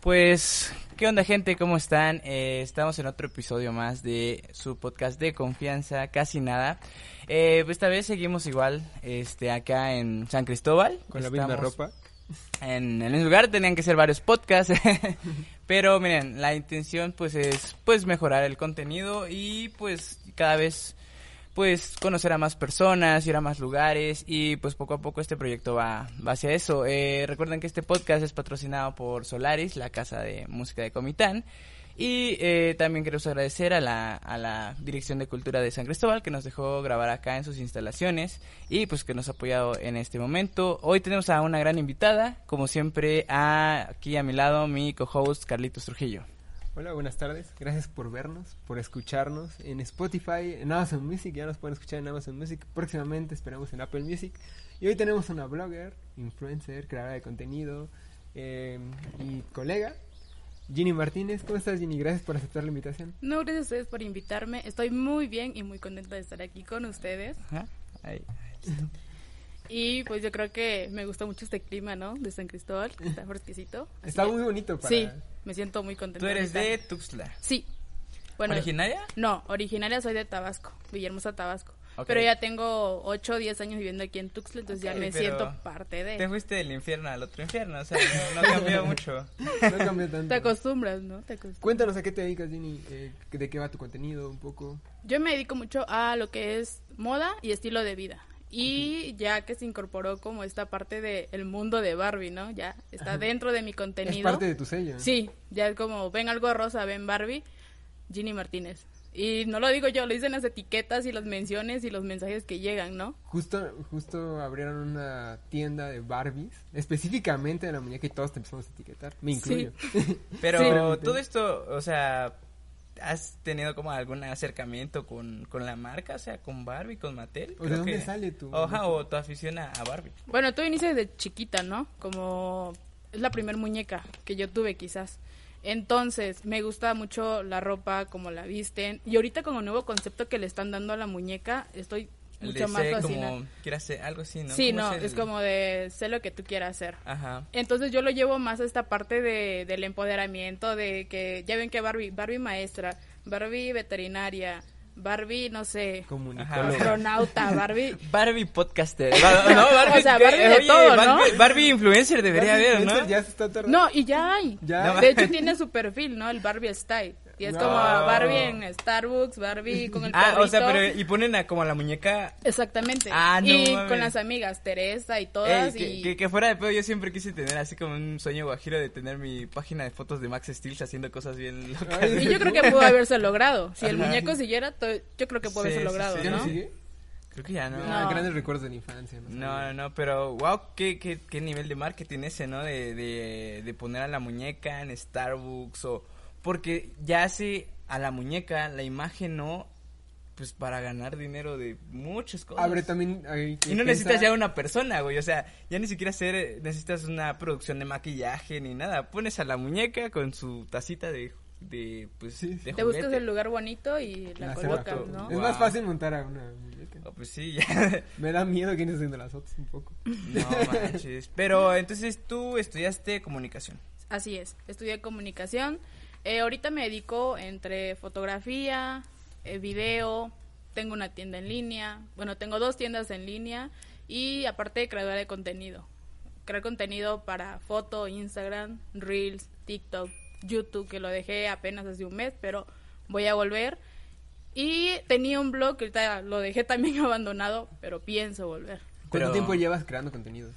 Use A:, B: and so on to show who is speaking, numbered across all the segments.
A: Pues, ¿qué onda gente? ¿Cómo están? Eh, estamos en otro episodio más de su podcast de confianza, casi nada. Eh, esta vez seguimos igual, este, acá en San Cristóbal.
B: Con la misma ropa.
A: En el mismo lugar tenían que ser varios podcasts, pero miren, la intención pues es pues mejorar el contenido y pues cada vez pues conocer a más personas, ir a más lugares y pues poco a poco este proyecto va, va hacia eso. Eh, recuerden que este podcast es patrocinado por Solaris, la casa de música de Comitán. Y eh, también queremos agradecer a la, a la Dirección de Cultura de San Cristóbal que nos dejó grabar acá en sus instalaciones y pues que nos ha apoyado en este momento. Hoy tenemos a una gran invitada, como siempre, aquí a mi lado mi co-host Carlitos Trujillo.
B: Hola, buenas tardes. Gracias por vernos, por escucharnos en Spotify, en Amazon Music. Ya nos pueden escuchar en Amazon Music. Próximamente esperamos en Apple Music. Y hoy tenemos una blogger, influencer, creadora de contenido eh, y colega, Ginny Martínez. ¿Cómo estás, Ginny? Gracias por aceptar la invitación.
C: No, gracias a ustedes por invitarme. Estoy muy bien y muy contenta de estar aquí con ustedes.
A: Ajá. Ahí.
C: Y pues yo creo que me gusta mucho este clima, ¿no? De San Cristóbal, que está fresquecito.
B: Está muy bonito para...
C: Sí, me siento muy contenta.
A: Tú eres de. Tuxtla.
C: Sí. Bueno,
A: ¿Originaria?
C: no, originaria soy de Tabasco, Villahermosa, Tabasco.
A: Ok.
C: Pero ya tengo 8 o 10 años viviendo aquí en Tuxtla, entonces
A: Ok,
C: ya me siento parte de...
A: Te fuiste del infierno al otro infierno, o sea, no, no cambió mucho.
B: No cambió tanto.
C: Te acostumbras, ¿no? Te acostumbras.
B: Cuéntanos a qué te dedicas, Ginny. Eh, ¿De qué va tu contenido un poco?
C: Yo me dedico mucho a lo que es moda y estilo de vida. Y ya que se incorporó como esta parte del mundo de Barbie, ¿no? Ya está dentro de mi contenido.
B: Es parte de tu sello. ¿no?
C: Sí, ya es como, ven algo rosa, ven Barbie, Ginny Martínez. Y no lo digo yo, lo dicen las etiquetas y las menciones y los mensajes que llegan, ¿no?
B: Justo, justo abrieron una tienda de Barbies, específicamente de la muñeca y todos te empezamos a etiquetar, me incluyo.
A: Pero
B: Sí.
A: todo esto, o sea, ¿has tenido como algún acercamiento con, con la marca? O sea, con Barbie, con Mattel.
B: ¿O de
A: Creo
B: dónde
A: que-
B: sale tu-
A: Oja, o tu afición a, a Barbie.
C: Bueno, todo inicia desde chiquita, ¿no? Como es la primer muñeca que yo tuve quizás. Entonces, me gusta mucho la ropa, como la visten. Y ahorita con el nuevo concepto que le están dando a la muñeca, estoy mucho
A: de
C: más
A: como, quieras hacer algo así, ¿no?
C: Sí,
A: ¿Cómo
C: no,
A: el-
C: es como de sé lo que tú quieras hacer.
A: Ajá.
C: Entonces yo lo llevo más a esta parte de, del empoderamiento, de que ya ven que Barbie, Barbie maestra, Barbie veterinaria, Barbie, no sé, astronauta, Barbie...
A: Barbie podcaster. No, Barbie,
C: O. Barbie de
A: Oye,
C: todo, ¿no?
A: Barbie, Barbie influencer debería
B: Barbie
A: haber,
B: Influencer
A: ¿no?
B: Ya se está.
C: No, y ya hay.
B: Ya.
A: No,
C: De hecho tiene su perfil, ¿no? El Barbie Style. Y es como
A: No.
C: Barbie en Starbucks, Barbie con el
A: Ah, o sea, pero y ponen a como a la muñeca
C: Exactamente.
A: Ah, no
C: y
A: mames.
C: con las amigas, Teresa y
A: Ey,
C: todas.
A: que,
C: y...
A: que- que fuera de pedo yo siempre quise tener así como un sueño guajiro de tener mi página de fotos de Max Steel haciendo cosas bien locas.
B: Ay,
C: y yo creo que pudo haberse logrado. Si el muñeco siguiera, yo creo que pudo
A: Sí,
C: haberse
A: sí,
C: logrado,
A: sí.
B: ¿Ya no,
C: ¿no?
B: sigue?
A: Creo que ya no.
B: Ah,
C: No.
B: grandes recuerdos de la infancia. No,
A: no, no, pero wow, qué, qué, qué nivel de marketing ese, ¿no? De, de, de poner a la muñeca en Starbucks o... Porque ya hace a la muñeca la imagen, ¿no? Pues para ganar dinero de muchas cosas.
B: Abre también. hay que
A: Y no
B: pensar-
A: necesitas ya una persona, güey. O sea, ya ni siquiera hacer, necesitas una producción de maquillaje ni nada. Pones a la muñeca con su tacita de, de pues,
B: Sí, sí.
A: de
C: Te buscas el lugar bonito y la
B: la
C: colocas. ¿no?
B: Es
A: Wow.
B: más fácil montar a una muñeca.
A: Oh, pues sí, ya.
B: Me da miedo quién está haciendo las fotos un poco.
A: no manches. Pero entonces tú estudiaste comunicación.
C: Así es, estudié comunicación. Eh, ahorita me dedico entre fotografía, eh, video, tengo una tienda en línea, bueno, tengo dos tiendas en línea y aparte creadora de contenido. Crear contenido para foto, Instagram, Reels, TikTok, YouTube, que lo dejé apenas hace un mes, pero voy a volver. Y tenía un blog que ahorita lo dejé también abandonado, pero pienso volver.
B: ¿Cuánto
A: Pero-
B: tiempo llevas creando contenidos?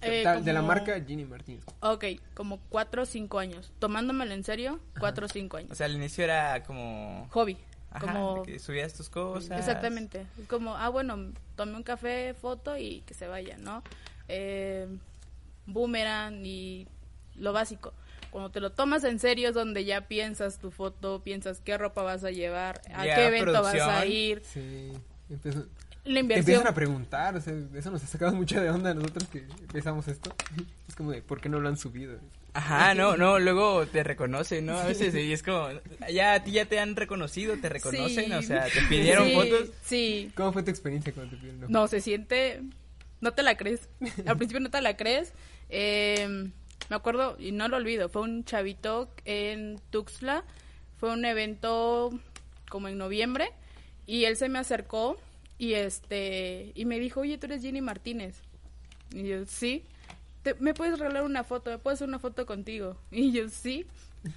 C: Eh,
B: De la marca Ginny Martínez.
C: Ok, como cuatro o cinco años. Tomándomelo en serio, cuatro o cinco años.
A: O sea, al inicio era como...
C: hobby.
A: Ajá,
C: como
A: que subías tus cosas.
C: exactamente. Es como, ah, bueno, tomé un café, foto y que se vaya, ¿no? eh, boomerang y lo básico. Cuando te lo tomas en serio es donde ya piensas tu foto, piensas qué ropa vas a llevar, a qué evento vas a ir,
B: Sí. Empiezo-
C: la
B: te
C: inversión.
B: empiezan a preguntar, o sea, eso nos ha sacado mucho de onda a nosotros que empezamos esto. Es como de, ¿por qué no lo han subido?
A: Ajá, no, no, luego te reconocen, ¿no? A veces sí, es como, ya a ti ya te han reconocido, te reconocen,
C: Sí.
A: o sea, te pidieron
C: Sí,
A: fotos.
C: Sí,
B: ¿Cómo fue tu experiencia cuando te pidieron?
C: No, se siente... No te la crees. Al principio no te la crees. Eh, me acuerdo, y no lo olvido, fue un chavito en Tuxtla. Fue un evento como en noviembre. Y él se me acercó y este y me dijo, oye, tú eres Jenny Martínez. Y yo, sí. "Te- ¿Me puedes regalar una foto? ¿Me puedo hacer una foto contigo? Y yo, sí.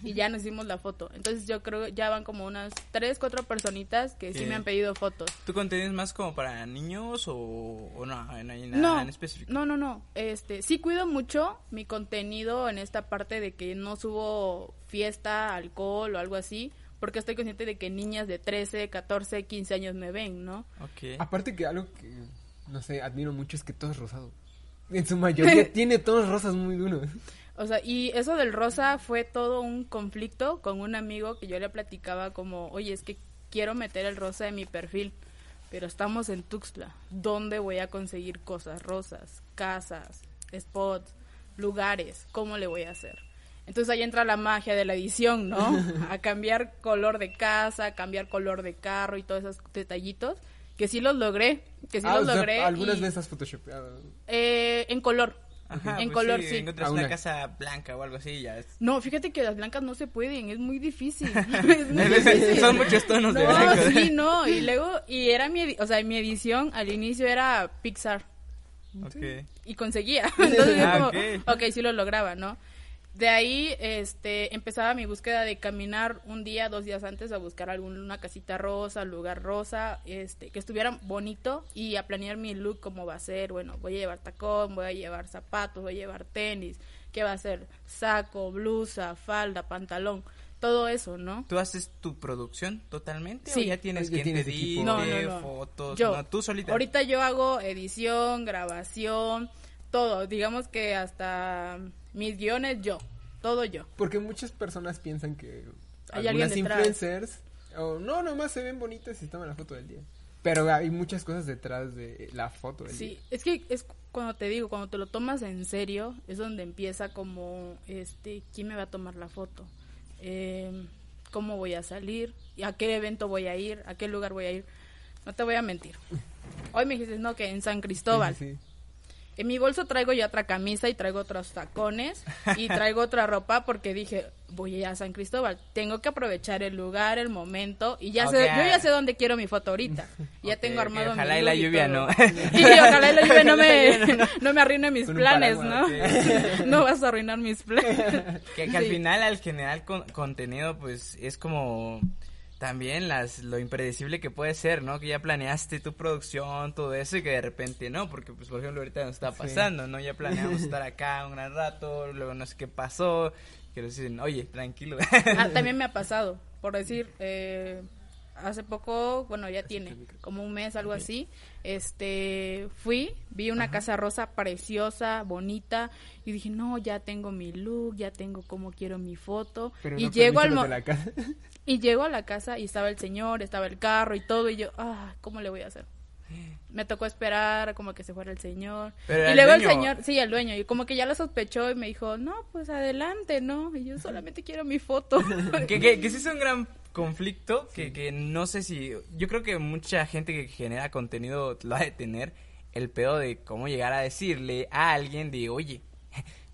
C: Y ya nos hicimos la foto. Entonces yo creo que ya van como unas tres, cuatro personitas que sí
A: Sí.
C: me han pedido fotos.
A: ¿Tu contenido es más como para niños o, o no? No hay nada
C: no,
A: en específico.
C: No, no, no. Este, sí cuido mucho mi contenido en esta parte de que no subo fiesta, alcohol o algo así, porque estoy consciente de que niñas de 13, 14, 15 años me ven, ¿no?
A: Ok.
B: Aparte que algo que, no sé, admiro mucho es que todo es rosado. En su mayoría tiene tonos rosas muy duros.
C: O sea, y eso del rosa fue todo un conflicto con un amigo que yo le platicaba como, oye, es que quiero meter el rosa en mi perfil, pero estamos en Tuxtla. ¿Dónde voy a conseguir cosas rosas? Casas, spots, lugares. ¿Cómo le voy a hacer? Entonces ahí entra la magia de la edición, ¿no? A cambiar color de casa, cambiar color de carro y todos esos detallitos. Que sí los logré, que sí
B: Ah,
C: los
B: o sea,
C: logré.
B: algunas
C: y-
B: veces has photoshopeado.
C: eh, en color.
A: Ajá,
C: en
A: pues
C: color,
A: sí.
C: sí.
A: Encuentras
B: Ah,
A: una casa blanca o algo así ya es.
C: No, fíjate que las blancas no se pueden, es muy difícil. Es muy difícil.
A: Son muchos tonos de
C: no,
A: blanco.
C: sí, no, y luego, y era mi, edi- o sea, mi edición al inicio era Pixar,
A: Ok.
C: y conseguía, entonces yo
A: Ah,
C: como,
A: ok.
C: ok, sí lo lograba, ¿no? De ahí, este, empezaba mi búsqueda de caminar un día, dos días antes a buscar alguna casita rosa, lugar rosa, este, que estuviera bonito y a planear mi look cómo va a ser, bueno, voy a llevar tacón, voy a llevar zapatos, voy a llevar tenis, qué va a ser, saco, blusa, falda, pantalón, todo eso, ¿no?
A: ¿Tú haces tu producción totalmente?
C: Sí.
A: ¿O ya tienes
B: Ya
A: quien te edite,
C: No, no, no.
A: fotos?
C: Yo.
A: No, tú solita.
C: Ahorita yo hago edición, grabación, todo. Digamos que hasta mis guiones yo, todo yo.
B: Porque muchas personas piensan que
C: Hay
B: algunas influencers, o no, nomás se ven bonitas y toman la foto del día. Pero hay muchas cosas detrás de la foto del
C: Sí,
B: día.
C: es que es cuando te digo, cuando te lo tomas en serio, es donde empieza como, este, ¿quién me va a tomar la foto? Eh, ¿Cómo voy a salir? ¿Y ¿A qué evento voy a ir? ¿A qué lugar voy a ir? No te voy a mentir. Hoy me dijiste, no, que en San Cristóbal.
B: Sí, sí,
C: En mi bolso traigo ya otra camisa y traigo otros tacones y traigo otra ropa porque dije, voy a San Cristóbal, tengo que aprovechar el lugar, el momento y ya sé, yo ya sé dónde quiero mi foto ahorita. Ya tengo armado mi
A: ojalá y la lluvia no.
C: Y ojalá y la lluvia no me, no me arruine mis planes,
B: paraguas,
C: ¿no? No vas a arruinar mis planes.
A: Que, que al
C: Sí.
A: final, al generar con- contenido, pues es como también las lo impredecible que puede ser, ¿no? Que ya planeaste tu producción, todo eso y que de repente no, porque pues por ejemplo ahorita nos está
B: Sí.
A: pasando, ¿no? Ya planeamos estar acá un gran rato, luego no sé qué pasó, que nos dicen, oye, tranquilo.
C: Ah, también me ha pasado, por decir, eh, hace poco, bueno, ya tiene como un mes, algo así, este, fui, vi una casa rosa preciosa, bonita, y dije, no, ya tengo mi look, ya tengo como quiero mi foto,
B: Pero
C: y
B: no
C: llego al
B: permiten los
C: mo-
B: de la casa.
C: y llego a la casa y estaba el señor, estaba el carro y todo, y yo, ah, ¿cómo le voy a hacer? Me tocó esperar como que se fuera el señor.
A: Pero
C: y
A: el
C: luego el
A: dueño.
C: señor, sí, el dueño, y como que ya lo sospechó y me dijo, no, pues adelante, ¿no? Y yo solamente quiero mi foto.
A: que, que, que sí es un gran conflicto que, que no sé si yo creo que mucha gente que genera contenido lo ha de tener el pedo de cómo llegar a decirle a alguien de oye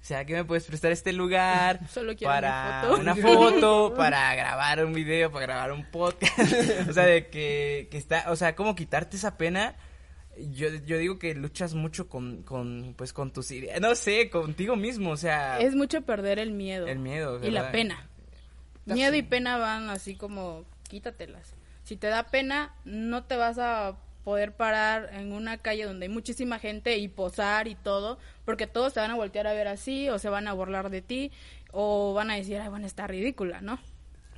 A: o sea que me puedes prestar este lugar
C: Solo quiero
A: para
C: mi foto.
A: una foto para grabar un video para grabar un podcast o sea de que, que está o sea cómo quitarte esa pena yo, yo digo que luchas mucho con, con pues con tus ideas no sé contigo mismo o sea
C: es mucho perder el miedo.
A: el miedo
C: Y la
A: ¿verdad?
C: pena. Miedo y pena van así como, quítatelas. Si te da pena, no te vas a poder parar en una calle donde hay muchísima gente y posar y todo, porque todos te van a voltear a ver así, o se van a burlar de ti, o van a decir, ay, bueno, está ridícula, ¿no?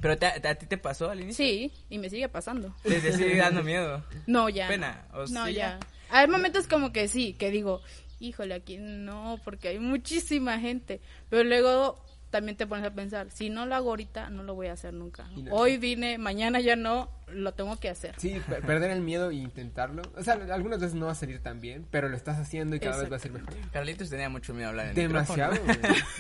A: pero te- a ti te pasó al inicio
C: Sí, y me sigue pasando.
A: te, sigue dando miedo
C: No, ya.
A: Pena,
C: No,
A: ¿o
C: no
A: sí
C: ya.
A: ya?
C: Hay momentos como que sí, que digo, híjole, aquí no, porque hay muchísima gente. Pero luego también te pones a pensar, si no lo hago ahorita, no lo voy a hacer nunca.
B: No-
C: Hoy vine, mañana ya no, lo tengo que hacer.
B: Sí, per- perder el miedo e intentarlo. O sea, algunas veces no va a salir tan bien, pero lo estás haciendo y cada vez va a ser mejor.
A: Carlitos tenía mucho miedo a hablar en
B: Demasiado.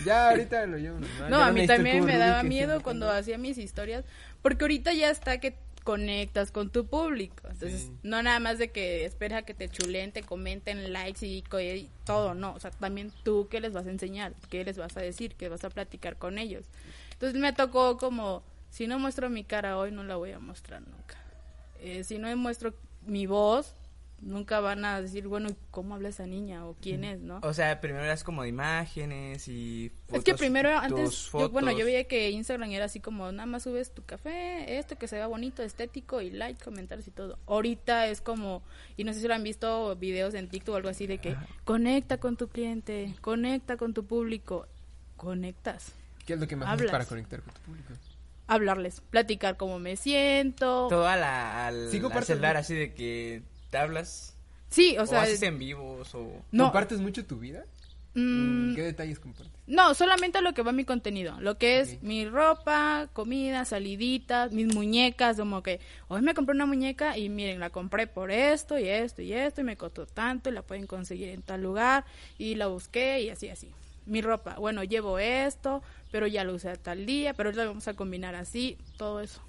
B: Ya ahorita lo llevo.
C: No,
B: Ya
C: a mí también me daba miedo cuando hacía mis historias, porque ahorita ya está que conectas con tu público. Entonces,
B: Sí.
C: no nada más de que esperes a que te chulen, te comenten likes y todo, no. O sea, también tú qué les vas a enseñar, qué les vas a decir, qué vas a platicar con ellos. Entonces me tocó como, si no muestro mi cara hoy, no la voy a mostrar nunca. Eh, si no muestro mi voz, nunca van a decir, bueno, ¿cómo habla esa niña? o quién es, ¿no?
A: O sea, primero eras como de imágenes y
C: Es que
A: fotos,
C: primero, antes, yo, bueno,
A: fotos.
C: yo veía que Instagram era así como, nada más subes tu café, esto que se vea bonito, estético y like, comentarios y todo. Ahorita es como, y no sé si lo han visto videos en TikTok o algo así de que conecta con tu cliente, conecta con tu público, conectas,
B: ¿Qué es lo que más haces
C: Hablas.
B: para conectar con tu público?
C: hablarles, platicar cómo me siento.
A: Todo a la, al,
B: Sí,
A: al celular, así de que te hablas.
C: Sí, o
A: O,
C: sea,
A: haces en vivos o...
C: no,
B: ¿Compartes mucho tu vida?
C: mm,
B: ¿Qué detalles compartes?
C: No, solamente lo que va mi contenido, lo que es mi ropa, comida, saliditas, mis muñecas, como que hoy me compré una muñeca y miren, la compré por esto y esto y esto y me costó tanto y la pueden conseguir en tal lugar y la busqué y así así. Mi ropa, bueno, llevo esto, pero ya lo usé a tal día, pero ahorita lo vamos a combinar así, todo eso.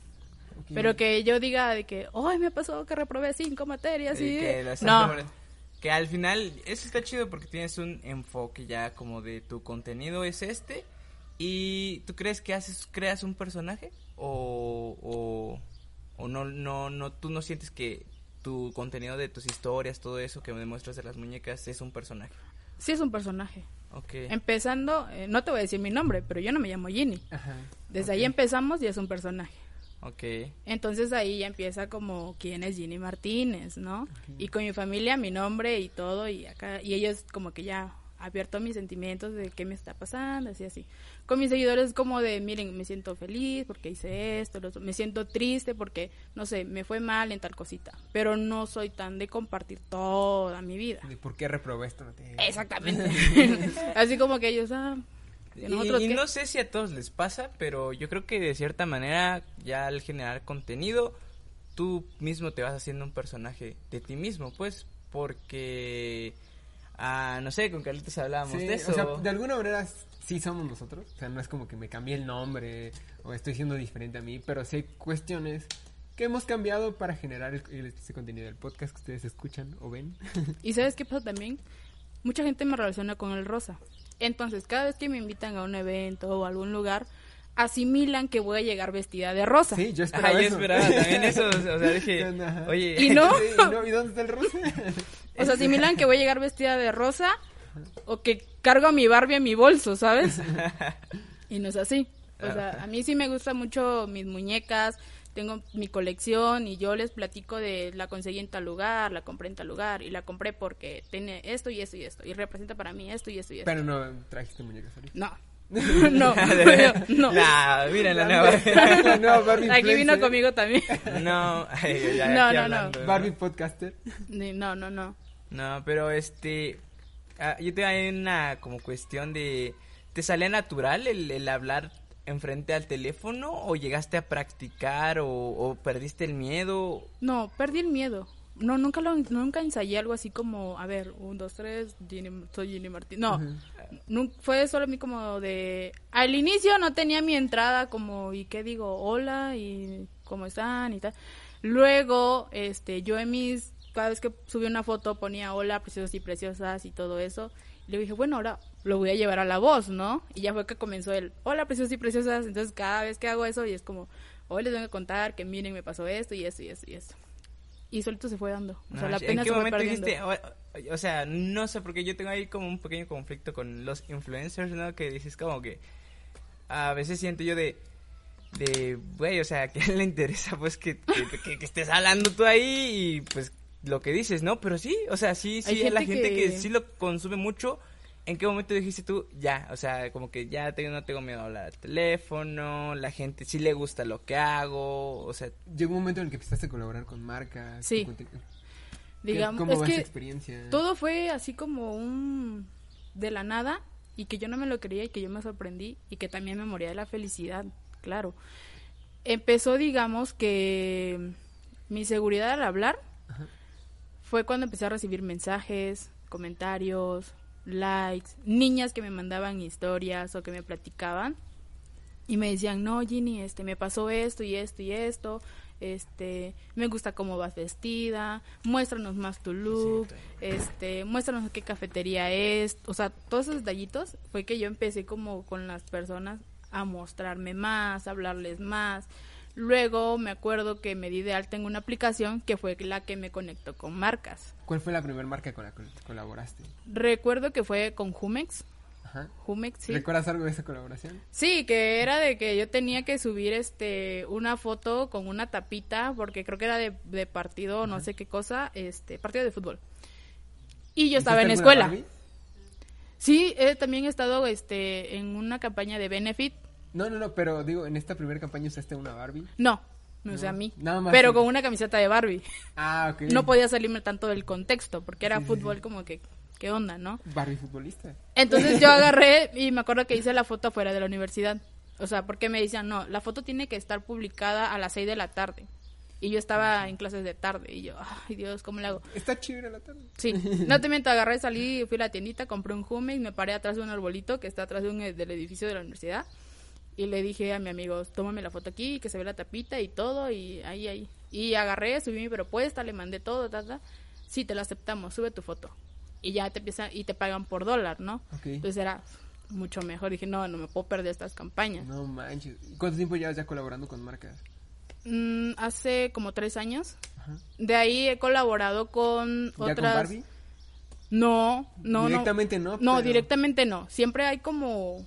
C: Pero que yo diga de que, hoy me pasó que reprobé cinco materias y...
A: y que
C: No,
A: Que al final, eso está chido porque tienes un enfoque ya como de tu contenido es este. ¿Y tú crees que haces, creas un personaje? ¿O, o, o no, no, no, tú no sientes que tu contenido de tus historias, todo eso que me demuestras de las muñecas es un personaje?
C: sí es un personaje.
A: Ok.
C: Empezando, eh, no te voy a decir mi nombre, pero yo no me llamo Ginny.
B: Ajá.
C: Desde ahí empezamos y es un personaje.
A: Ok.
C: Entonces ahí ya empieza como quién es Ginny Martínez, ¿no? Y con mi familia, mi nombre y todo, y acá, y ellos como que ya abierto mis sentimientos de qué me está pasando, así así. Con mis seguidores es como de, miren, me siento feliz porque hice esto, lo otro. me siento triste porque, no sé, me fue mal en tal cosita, pero no soy tan de compartir toda mi vida.
B: ¿De ¿Por qué reprobé esto?
C: Exactamente. así como que ellos, ah, ¿y nosotros
A: no sé si a todos les pasa, pero yo creo que de cierta manera ya al generar contenido, tú mismo te vas haciendo un personaje de ti mismo, pues, porque, ah, no sé, con Carlitos hablábamos
B: Sí,
A: de eso.
B: O sea, de alguna manera sí somos nosotros. O sea, no es como que me cambié el nombre o estoy siendo diferente a mí, pero sí hay cuestiones que hemos cambiado para generar el, el- ese contenido del podcast que ustedes escuchan o ven.
C: ¿Y sabes qué pasa también? Mucha gente me relaciona con el rosa. Entonces, cada vez que me invitan a un evento o a algún lugar, asimilan que voy a llegar vestida de rosa.
B: Sí, yo
A: Ajá,
B: esperaba
A: yo
B: eso.
A: esperaba también eso, o sea, dije, oye,
C: ¿Y no?
B: ¿y, no? ¿Y dónde está el rosa?
C: O sea, asimilan que voy a llegar vestida de rosa o que cargo a mi Barbie en mi bolso, ¿sabes? Y no es así. O sea, a mí sí me gustan mucho mis muñecas, tengo mi colección y yo les platico de la conseguí en tal lugar, la compré en tal lugar y la compré porque tiene esto y esto y esto y representa para mí esto y esto y esto.
B: Pero no trajiste muñecas ahorita.
C: No. no, no.
A: Nah, mira la nueva.
B: La nueva Barbie
C: Aquí vino
B: influencer.
C: conmigo también.
A: no, ay, ya,
C: No, no, no.
B: Barbie podcaster.
C: No, no, no.
A: No, pero este. ah, yo tengo ahí una como cuestión de. ¿Te sale natural el, el hablar enfrente al teléfono o llegaste a practicar o, o perdiste el miedo?
C: No, perdí el miedo. No, nunca lo, nunca ensayé algo así como, a ver, un, dos, tres, soy Ginny Martín. No, fue solo a mí como de... Al inicio no tenía mi entrada como, ¿y qué digo? Hola, y cómo están y tal. Luego, este, yo en mis... Cada vez que subí una foto ponía hola, preciosos y preciosas y todo eso. Y le dije, bueno, ahora lo voy a llevar a la voz, ¿no? Y ya fue que comenzó el hola, preciosos y preciosas. Entonces cada vez que hago eso y es como, hoy les vengo a contar que miren, me pasó esto y esto y esto y esto. Y solito se fue dando. O sea,
A: Ah,
C: la
A: ¿En qué
C: se
A: momento dijiste? O, o sea, no sé, porque yo tengo ahí como un pequeño conflicto con los influencers, ¿no? Que dices como que. A veces siento yo de. De, güey, o sea, ¿a quién le interesa pues que, que, que- que estés hablando tú ahí y pues lo que dices, ¿no? Pero sí, o sea, sí,
C: Hay
A: sí, la
C: gente
A: gente que...
C: que-
A: sí lo consume mucho. ¿En qué momento dijiste tú, ya, o sea, como que ya tengo, no tengo miedo a hablar al teléfono, la gente sí le gusta lo que hago, o sea,
B: Llegó un momento en el que empezaste a colaborar con marcas.
C: Sí. Digamos,
B: ¿Cómo
C: es
B: va
C: que
B: esa experiencia?
C: todo fue así como un de la nada y que yo no me lo creía y que yo me sorprendí y que también me moría de la felicidad, claro. Empezó, digamos, que mi seguridad al hablar fue cuando empecé a recibir mensajes, comentarios, likes, niñas que me mandaban historias o que me platicaban y me decían, no, Ginny, este, me pasó esto y esto y esto, este, me gusta cómo vas vestida, muéstranos más tu look, este, muéstranos qué cafetería es, o sea, todos esos detallitos fue que yo empecé como con las personas a mostrarme más, a hablarles más. Luego me acuerdo que me di de alta en una aplicación que fue la que me conectó con marcas.
B: ¿Cuál fue la primera marca con la que colaboraste?
C: Recuerdo que fue con Jumex.
B: Ajá.
C: Jumex, sí.
B: ¿Recuerdas algo de esa colaboración?
C: Sí, que era de que yo tenía que subir este una foto con una tapita porque creo que era de, de partido, no sé qué cosa, este partido de fútbol. Y yo estaba en
B: ¿Hiciste alguna
C: escuela.
B: Barbie?
C: Sí, eh, también he estado este en una campaña de Benefit.
B: No, no, no, pero digo, en esta primera campaña usaste una Barbie.
C: No, no sé
B: No,
C: a mí.
B: nada más
C: pero
B: sí.
C: con una camiseta de Barbie.
B: Ah, ok.
C: No podía salirme tanto del contexto porque era
B: Sí,
C: fútbol
B: sí.
C: como que qué onda, ¿no?
B: Barbie futbolista.
C: Entonces yo agarré y me acuerdo que hice la foto fuera de la universidad. O sea, porque me decían, no, la foto tiene que estar publicada a las 6 de la tarde. Y yo estaba en clases de tarde y yo, ay Dios, ¿cómo le hago?
B: Está chévere la tarde.
C: Sí, no te miento, agarré, salí, fui a la tiendita, compré un Jumex, me paré atrás de un arbolito que está atrás de un, eh, del edificio de la universidad y le dije a mi amigo, tómame la foto aquí, que se ve la tapita y todo y ahí, ahí. Y agarré, subí mi propuesta, le mandé todo, ta, ta. Sí, te la aceptamos, sube tu foto. Y ya te empiezan, y te pagan por dólar, ¿no? Entonces era mucho mejor. Dije, no, no me puedo perder estas campañas.
B: No manches. ¿Cuánto tiempo llevas ya colaborando con marcas?
C: Mm, hace como tres años.
B: Ajá.
C: De ahí he colaborado con
B: ¿Ya
C: otras.
B: con Barbie?
C: No, no, no.
B: Directamente no,
C: No,
B: pero-
C: directamente no. Siempre hay como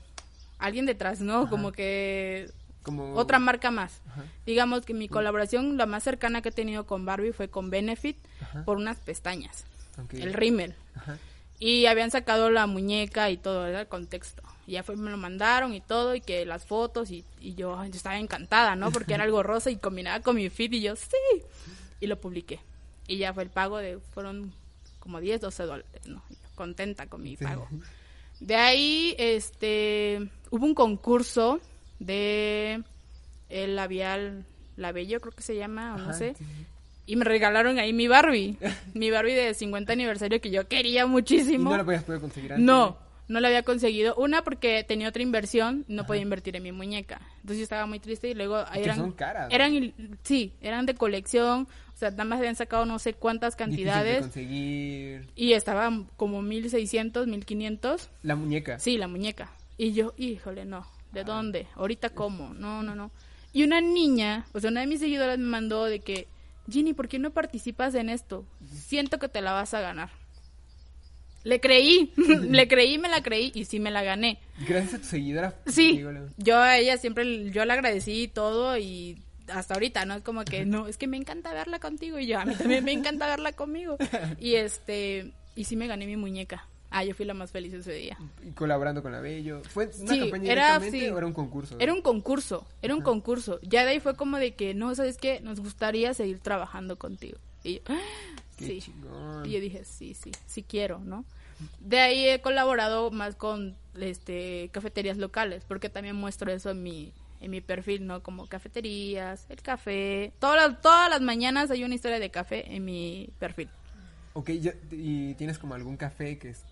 C: alguien detrás, ¿no?
B: Ajá.
C: Como que
B: Como...
C: otra marca más.
B: Ajá.
C: Digamos que mi colaboración, la más cercana que he tenido con Barbie fue con Benefit
B: Ajá.
C: por unas pestañas,
B: Ok.
C: el rímel. Y habían sacado la muñeca y todo, era el contexto. Y ya fue, me lo mandaron y todo, y que las fotos, y, y yo, estaba encantada, ¿no? Porque era algo rosa y combinaba con mi feed, y yo, sí. Y lo publiqué. Y ya fue el pago de, fueron como 10, 12 dólares, ¿no? Yo contenta con mi
B: Sí.
C: pago. De ahí, este, hubo un concurso de el labial labello, creo que se llama, o no
B: Ajá,
C: sé.
B: sí.
C: Y me regalaron ahí mi Barbie. mi Barbie de 50 aniversario que yo quería
B: ¿Y
C: muchísimo.
B: no la podías poder conseguir antes?
C: No, no la había conseguido. Una porque tenía otra inversión, no
B: Ajá.
C: podía invertir en mi muñeca. Entonces yo estaba muy triste y luego eran
B: son caras, ¿no?
C: eran sí, eran de colección, sea, nada más habían sacado no sé cuántas cantidades
B: conseguir
C: y estaban como 1600, 1500.
B: la muñeca.
C: Sí, la muñeca. Y yo, híjole, no.
B: Ah.
C: ¿De dónde? ¿Ahorita cómo? No, no, no. Y una niña, o sea, una de mis seguidoras me mandó de que, Ginny, ¿por qué no participas en esto? Siento que te la vas a ganar. Le creí, le creí, me la creí y sí me la gané.
B: Gracias a tu seguidora.
C: Sí,
B: la-
C: yo a ella siempre, yo le agradecí todo y hasta ahorita, ¿no? Es como que, no, es que me encanta verla contigo y yo, a mí también me encanta verla conmigo. Y este, y sí me gané mi muñeca. Ah, yo fui la más feliz ese día.
B: y colaborando con la Bello. ¿Fue una
C: Sí,
B: campaña
C: era sí.
B: o era un concurso?
C: Era un concurso, era un concurso. Ya de ahí fue como de que, no, ¿sabes qué? Nos gustaría seguir trabajando contigo. Y yo, "Ah,
B: Qué
C: sí.
B: chingón.
C: Y yo dije, sí, sí, sí quiero, ¿no? De ahí he colaborado más con este cafeterías locales, porque también muestro eso en mi en mi perfil, ¿no? Como cafeterías, el café. Todas las, todas las mañanas hay una historia de café en mi perfil.
B: Ok, ¿y tienes como algún café que es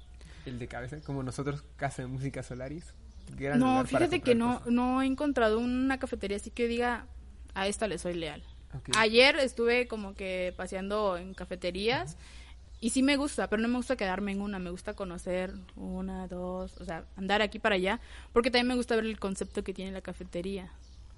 B: el de cabeza? Como nosotros, Casa de Música Solaris.
C: No, fíjate que no,
B: cosas.
C: no he encontrado una cafetería así que diga, a esta le soy leal. Ayer estuve como que paseando en cafeterías y sí me gusta, pero no me gusta quedarme en una, me gusta conocer una, dos, o sea, andar aquí para allá, porque también me gusta ver el concepto que tiene la cafetería.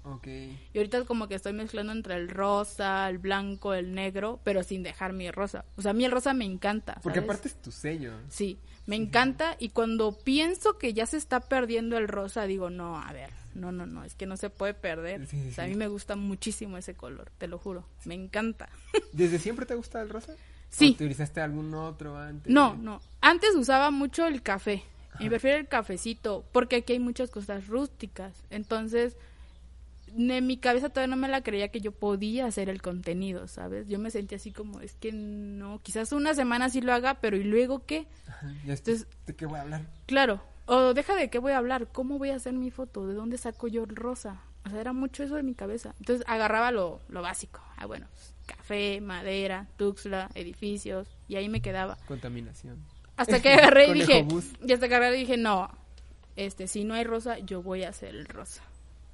B: Ok.
C: Y ahorita como que estoy mezclando entre el rosa, el blanco, el negro, pero sin dejar mi rosa. O sea, a mí el rosa me encanta.
B: Porque aparte es tu sello.
C: Sí, me encanta y cuando pienso que ya se está perdiendo el rosa, digo, no, a ver, no, no, no, es que no se puede perder.
B: Sí, sí,
C: O sea, a mí me gusta muchísimo ese color, te lo juro, me encanta.
B: ¿Desde siempre te gusta el rosa?
C: Sí.
B: ¿O ¿Utilizaste algún otro antes?
C: No, no, antes usaba mucho el café, y prefiero el cafecito, porque aquí hay muchas cosas rústicas, entonces en mi cabeza todavía no me la creía que yo podía hacer el contenido, ¿sabes? Yo me sentía así como, es que no, quizás una semana sí lo haga, pero ¿y luego qué?
B: Ajá, ya Entonces, ¿de qué voy a hablar?
C: Claro, o deja de qué voy a hablar, ¿cómo voy a hacer mi foto? ¿De dónde saco yo el rosa? O sea, era mucho eso de mi cabeza. Entonces agarraba lo, lo básico. Ah, bueno, pues, café, madera, tuxla, edificios, y ahí me quedaba.
B: Contaminación.
C: Hasta que agarré y dije, y hasta que agarré y dije, no, este, si no hay rosa, yo voy a hacer el rosa.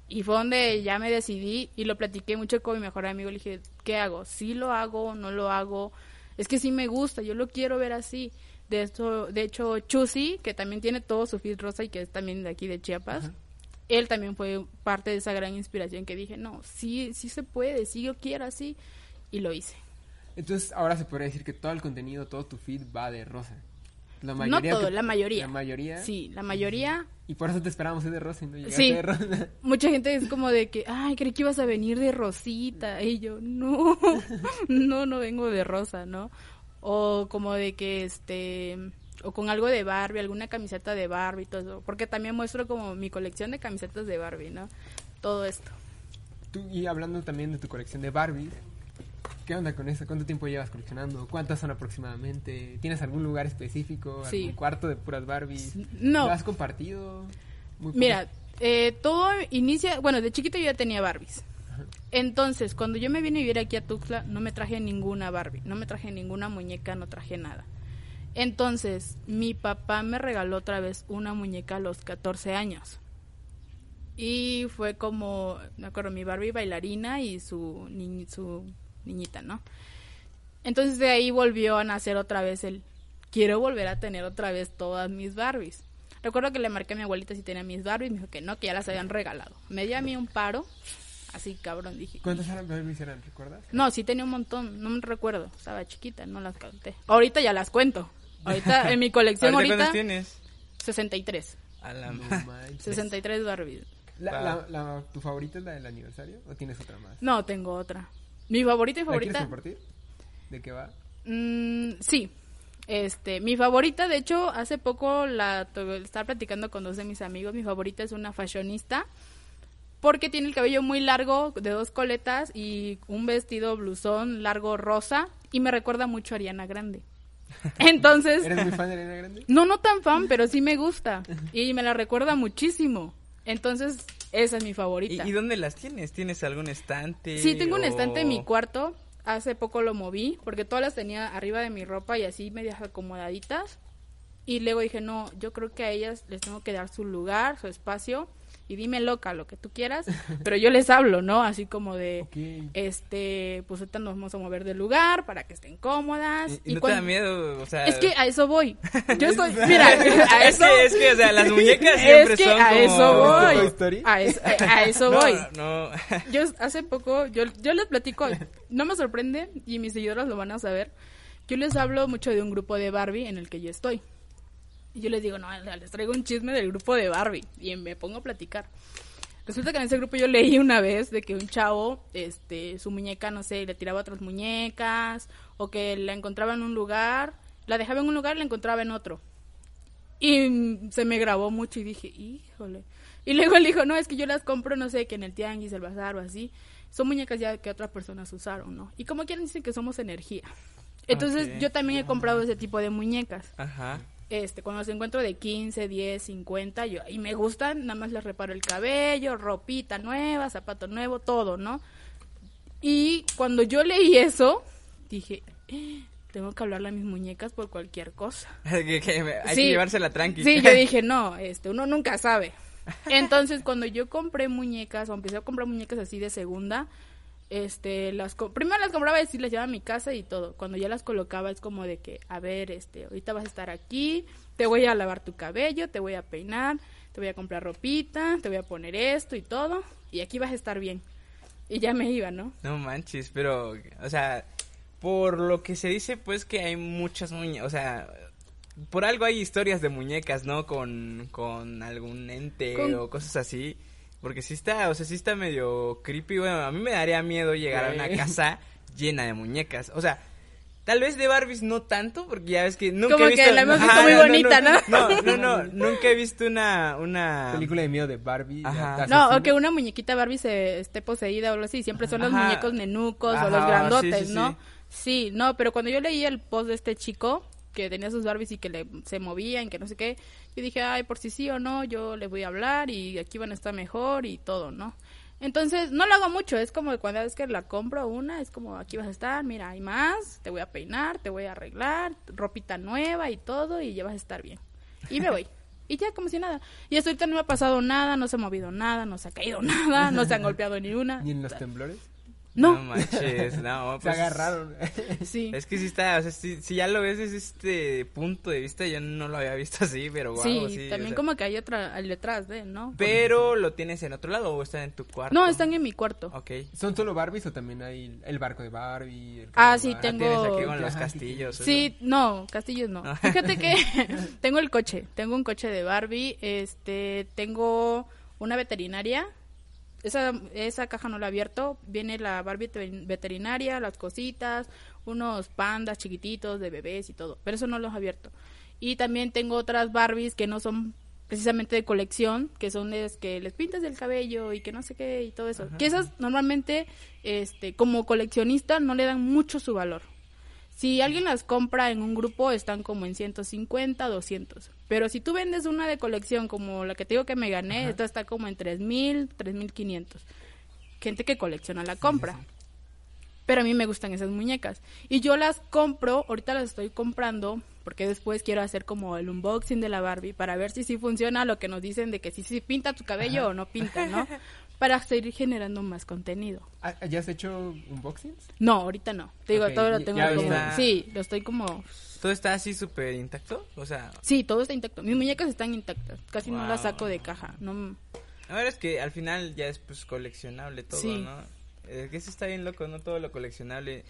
C: Y fue donde ya me decidí y lo platiqué mucho con mi mejor amigo. Le dije, ¿qué hago? ¿Sí lo hago? ¿No lo hago? Es que sí me gusta, yo lo quiero ver así. De, esto, de hecho, Chusi, que también tiene todo su feed rosa y que es también de aquí de Chiapas, él también fue parte de esa gran inspiración que dije, no, sí, sí se puede, sí yo quiero así. Y lo hice.
B: Entonces, ahora se podría decir que todo el contenido, todo tu feed va de rosa.
C: La mayoría no todo, la mayoría.
B: La mayoría.
C: Sí, la mayoría.
B: Y por eso te esperamos de rosa y no
C: sí.
B: de rosa.
C: Mucha gente es como de que, ay, creí que ibas a venir de rosita. Y yo, no, no, no vengo de rosa, ¿no? O como de que, este, o con algo de Barbie, alguna camiseta de Barbie y todo eso. Porque también muestro como mi colección de camisetas de Barbie, ¿no? Todo esto.
B: Tú, y hablando también de tu colección de Barbie, ¿Qué onda con eso? ¿Cuánto tiempo llevas coleccionando? ¿Cuántas son aproximadamente? ¿Tienes algún lugar específico? ¿Algún cuarto de puras Barbies?
C: No.
B: ¿Lo has compartido?
C: Mira, eh, todo inicia... Bueno, de chiquito yo ya tenía Barbies. Entonces, cuando yo me vine a vivir aquí a Tuxtla, no me traje ninguna Barbie, no me traje ninguna muñeca, no traje nada. Entonces, mi papá me regaló otra vez una muñeca a los 14 años. Y fue como, me acuerdo, mi Barbie bailarina y su, su niñita, ¿no? Entonces de ahí volvió a nacer otra vez el, quiero volver a tener otra vez todas mis Barbies. Recuerdo que le marqué a mi abuelita si tenía mis Barbies, me dijo que no, que ya las habían regalado. Me dio a mí un paro, así cabrón, dije.
B: ¿Cuántas Barbies eran, recuerdas?
C: No, sí tenía un montón, no me recuerdo, estaba chiquita, no las conté. Ahorita ya las cuento. Ahorita en mi colección ahorita.
A: ¿Cuántas tienes?
C: 63.
A: A la
C: 63 Barbies.
B: La, ¿Tu favorita es la del aniversario o tienes otra más?
C: No, tengo otra. Mi favorita y favorita.
B: quieres compartir? ¿De qué va?
C: Mm, sí. Este, mi favorita, de hecho, hace poco la estaba platicando con dos de mis amigos. Mi favorita es una fashionista porque tiene el cabello muy largo, de dos coletas y un vestido blusón largo rosa y me recuerda mucho a Ariana Grande. Entonces,
B: ¿eres muy fan de Ariana Grande?
C: No, no tan fan, pero sí me gusta y me la recuerda muchísimo. Entonces, esa es mi favorita.
A: ¿Y, dónde las tienes? ¿Tienes algún estante?
C: Sí, tengo un estante en mi cuarto. Hace poco lo moví porque todas las tenía arriba de mi ropa y así medias acomodaditas. Y luego dije, no, yo creo que a ellas les tengo que dar su lugar, su espacio y dime loca lo que tú quieras, pero yo les hablo, ¿no? Así como de, este, pues ahorita nos vamos a mover del lugar para que estén cómodas.
A: ¿Y, no te da miedo? O sea...
C: Es que a eso voy. Yo estoy, mira, a eso...
A: Es que, es que, o sea, las muñecas siempre
C: es que
A: son
C: a eso
A: voy.
C: A eso, a eso voy. No, Yo hace poco, yo, yo les platico, no me sorprende, y mis seguidores lo van a saber, yo les hablo mucho de un grupo de Barbie en el que yo estoy. Y yo les digo, no, les traigo un chisme del grupo de Barbie. Y me pongo a platicar. Resulta que en ese grupo yo leí una vez de que un chavo, este, su muñeca, no sé, le tiraba otras muñecas, o que la encontraba en un lugar, la dejaba en un lugar y la encontraba en otro. Y se me grabó mucho y dije, híjole. Y luego él dijo, no, es que yo las compro, no sé, que en el tianguis, el bazar o así. Son muñecas ya que otras personas usaron, ¿no? Y como quieren dicen que somos energía. Entonces yo también he comprado ese tipo de muñecas.
A: Ajá
C: este, cuando los encuentro de 15, 10, 50, yo, y me gustan, nada más les reparo el cabello, ropita nueva, zapato nuevo, todo, ¿no? Y cuando yo leí eso, dije, eh, tengo que hablarle a mis muñecas por cualquier cosa.
A: hay que llevársela tranqui.
C: Sí, yo dije, no, este, uno nunca sabe. Entonces, cuando yo compré muñecas, o empecé a comprar muñecas así de segunda, este las primero las compraba y las llevaba a mi casa y todo. Cuando ya las colocaba es como de que a ver este ahorita vas a estar aquí te voy a lavar tu cabello te voy a peinar te voy a comprar ropita te voy a poner esto y todo y aquí vas a estar bien. Y ya me iba no
A: no manches pero o sea por lo que se dice pues que hay muchas muñecas o sea por algo hay historias de muñecas no con con algún ente o cosas así porque sí está, o sea, sí está medio creepy. Bueno, a mí me daría miedo llegar a una casa llena de muñecas. O sea, Tal vez de Barbies no tanto, porque ya ves que nunca
C: Como
A: he visto...
C: que la hemos visto
A: Ajá,
C: muy bonita, ¿no?
A: No, no, no, nunca he visto una... una...
B: Película de miedo de Barbie.
A: Ajá.
C: No, o que una muñequita Barbie se esté poseída o algo así. Siempre son los
A: Ajá.
C: muñecos nenucos
A: Ajá,
C: o los
A: sí,
C: grandotes,
A: sí,
C: ¿no?
A: sí.
C: Sí, no, pero cuando yo leí el post de este chico que tenía sus Barbies y que le, se movían, que no sé qué, yo dije, ay, por si sí o no, yo le voy a hablar y aquí van a estar mejor y todo, ¿no? Entonces, no lo hago mucho, es como cuando es que la compro una, es como aquí vas a estar, mira, hay más, te voy a peinar, te voy a arreglar, ropita nueva y todo, y ya vas a estar bien. Y me voy. Y ya como si nada. Y hasta ahorita no me ha pasado nada, no se ha movido nada, no se ha caído nada, no se han golpeado ni una.
B: Ni en los temblores.
A: No
C: No,
A: manches, no,
B: Se
A: pues...
B: agarraron.
C: sí.
A: Es que sí está, o sea, si, si ya lo ves desde este punto de vista, yo no lo había visto así, pero wow,
C: sí,
A: sí. o
C: también
A: sea,
C: como que hay otra al detrás de, ¿no?
A: Pero lo tienes en otro lado o está en tu cuarto.
C: No, están en mi cuarto.
A: Ok.
B: ¿Son solo Barbies o también hay el barco de Barbie? el
C: Ah, sí,
B: Barbie?
C: tengo-
A: Tienes aquí con los
B: Ajá,
A: castillos.
C: Sí, no, castillos no.
A: Ah.
C: Fíjate que tengo el coche, tengo un coche de Barbie, este, tengo una veterinaria. Esa, esa caja no la he abierto. Viene la Barbie te- veterinaria, las cositas, unos pandas chiquititos de bebés y todo. Pero eso no los he abierto. Y también tengo otras Barbies que no son precisamente de colección, que son es que les pintas el cabello y que no sé qué y todo eso. Que esas normalmente, este, como coleccionista, no le dan mucho su valor. Si alguien las compra en un grupo, están como en 150, 200. Pero si tú vendes una de colección como la que te digo que me gané, esta está como en 3000, 3500. Gente que colecciona la compra. Pero a mí me gustan esas muñecas. Y yo las compro, ahorita las estoy comprando, porque después quiero hacer como el unboxing de la Barbie para ver si sí funciona lo que nos dicen de que si sí pinta tu cabello o no pinta, ¿no? Para seguir generando más contenido.
B: Ah, ¿Ya has hecho unboxings?
C: No, ahorita no. Te digo,
B: Ok,
C: todo lo tengo como...
A: está.
C: Sí, lo estoy como...
A: ¿Todo está así súper intacto? O sea,
C: Sí, todo está intacto. Mis muñecas están intactas. Casi no las saco de caja. No...
A: a ver, es que al final ya es pues coleccionable todo,
C: Sí.
A: ¿no? Es que eso está bien loco, ¿no? Todo lo coleccionable.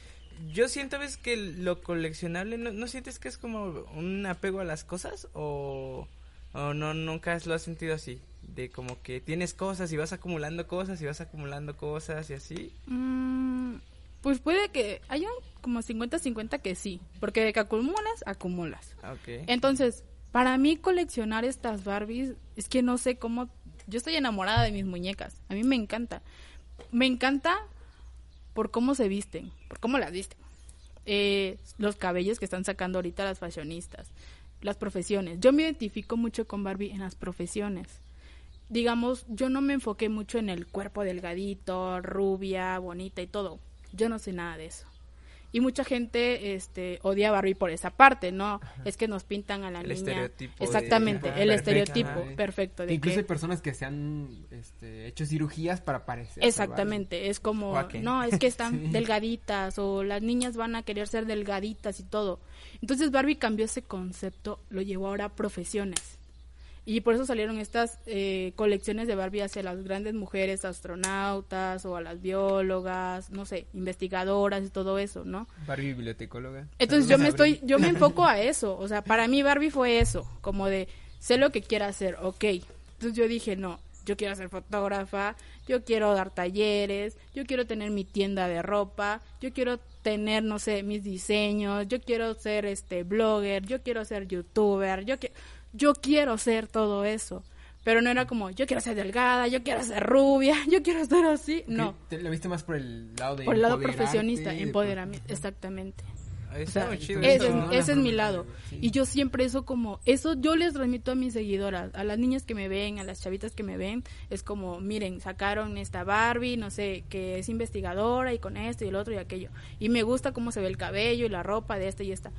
A: Yo siento a veces que lo coleccionable, ¿no, no sientes que es como un apego a las cosas? ¿O, o no, nunca lo has sentido así? De como que tienes cosas y vas acumulando cosas y vas acumulando cosas y así.
C: Mm, pues puede que haya un como 50-50 que sí. Porque de que acumulas, acumulas.
A: Ah.
C: Entonces, para mí coleccionar estas Barbies es que no sé cómo... Yo estoy enamorada de mis muñecas. A mí me encanta. Me encanta por cómo se visten, por cómo las visten. Eh, los cabellos que están sacando ahorita las fashionistas, las profesiones. Yo me identifico mucho con Barbie en las profesiones. Digamos, yo no me enfoqué mucho en el cuerpo delgadito, rubia, bonita y todo. Yo no sé nada de eso. Y mucha gente este odia a Barbie por esa parte, ¿no? Es que nos pintan a la
A: El
C: niña.
A: estereotipo
C: Exactamente, el estereotipo
A: ajá.
C: perfecto de
B: incluso
C: que
B: hay personas que se han este, hecho cirugías para parecer.
C: Exactamente, es como, no, es que están
B: Sí.
C: delgaditas o las niñas van a querer ser delgaditas y todo. Entonces Barbie cambió ese concepto, lo llevó ahora a profesiones. Y por eso salieron estas eh, colecciones de Barbie hacia las grandes mujeres astronautas o a las biólogas, no sé, investigadoras y todo eso, ¿no?
B: Barbie bibliotecóloga.
C: Entonces yo me estoy, yo me enfoco a eso, o sea, para mí Barbie fue eso, como de, sé lo que quiero hacer, ok. Entonces yo dije, no, yo quiero ser fotógrafa, yo quiero dar talleres, yo quiero tener mi tienda de ropa, yo quiero tener, no sé, mis diseños, yo quiero ser este blogger, yo quiero ser youtuber, yo quiero, yo quiero ser todo eso. Pero no era como, yo quiero ser delgada, yo quiero ser rubia, yo quiero ser así. No,
B: te- Lo viste más por el lado de
C: por el lado profesionista,
B: de-
C: empoderamiento, exactamente.
A: Ahí
C: O sea,
A: chido
C: ese, ese es mi lado.
B: sí.
C: Y yo siempre eso como, eso yo les transmito a mis seguidoras, a las niñas que me ven, a las chavitas que me ven, es como, miren, sacaron esta Barbie, no sé, que es investigadora y con esto y el otro y aquello. Y me gusta cómo se ve el cabello y la ropa de esta y esta.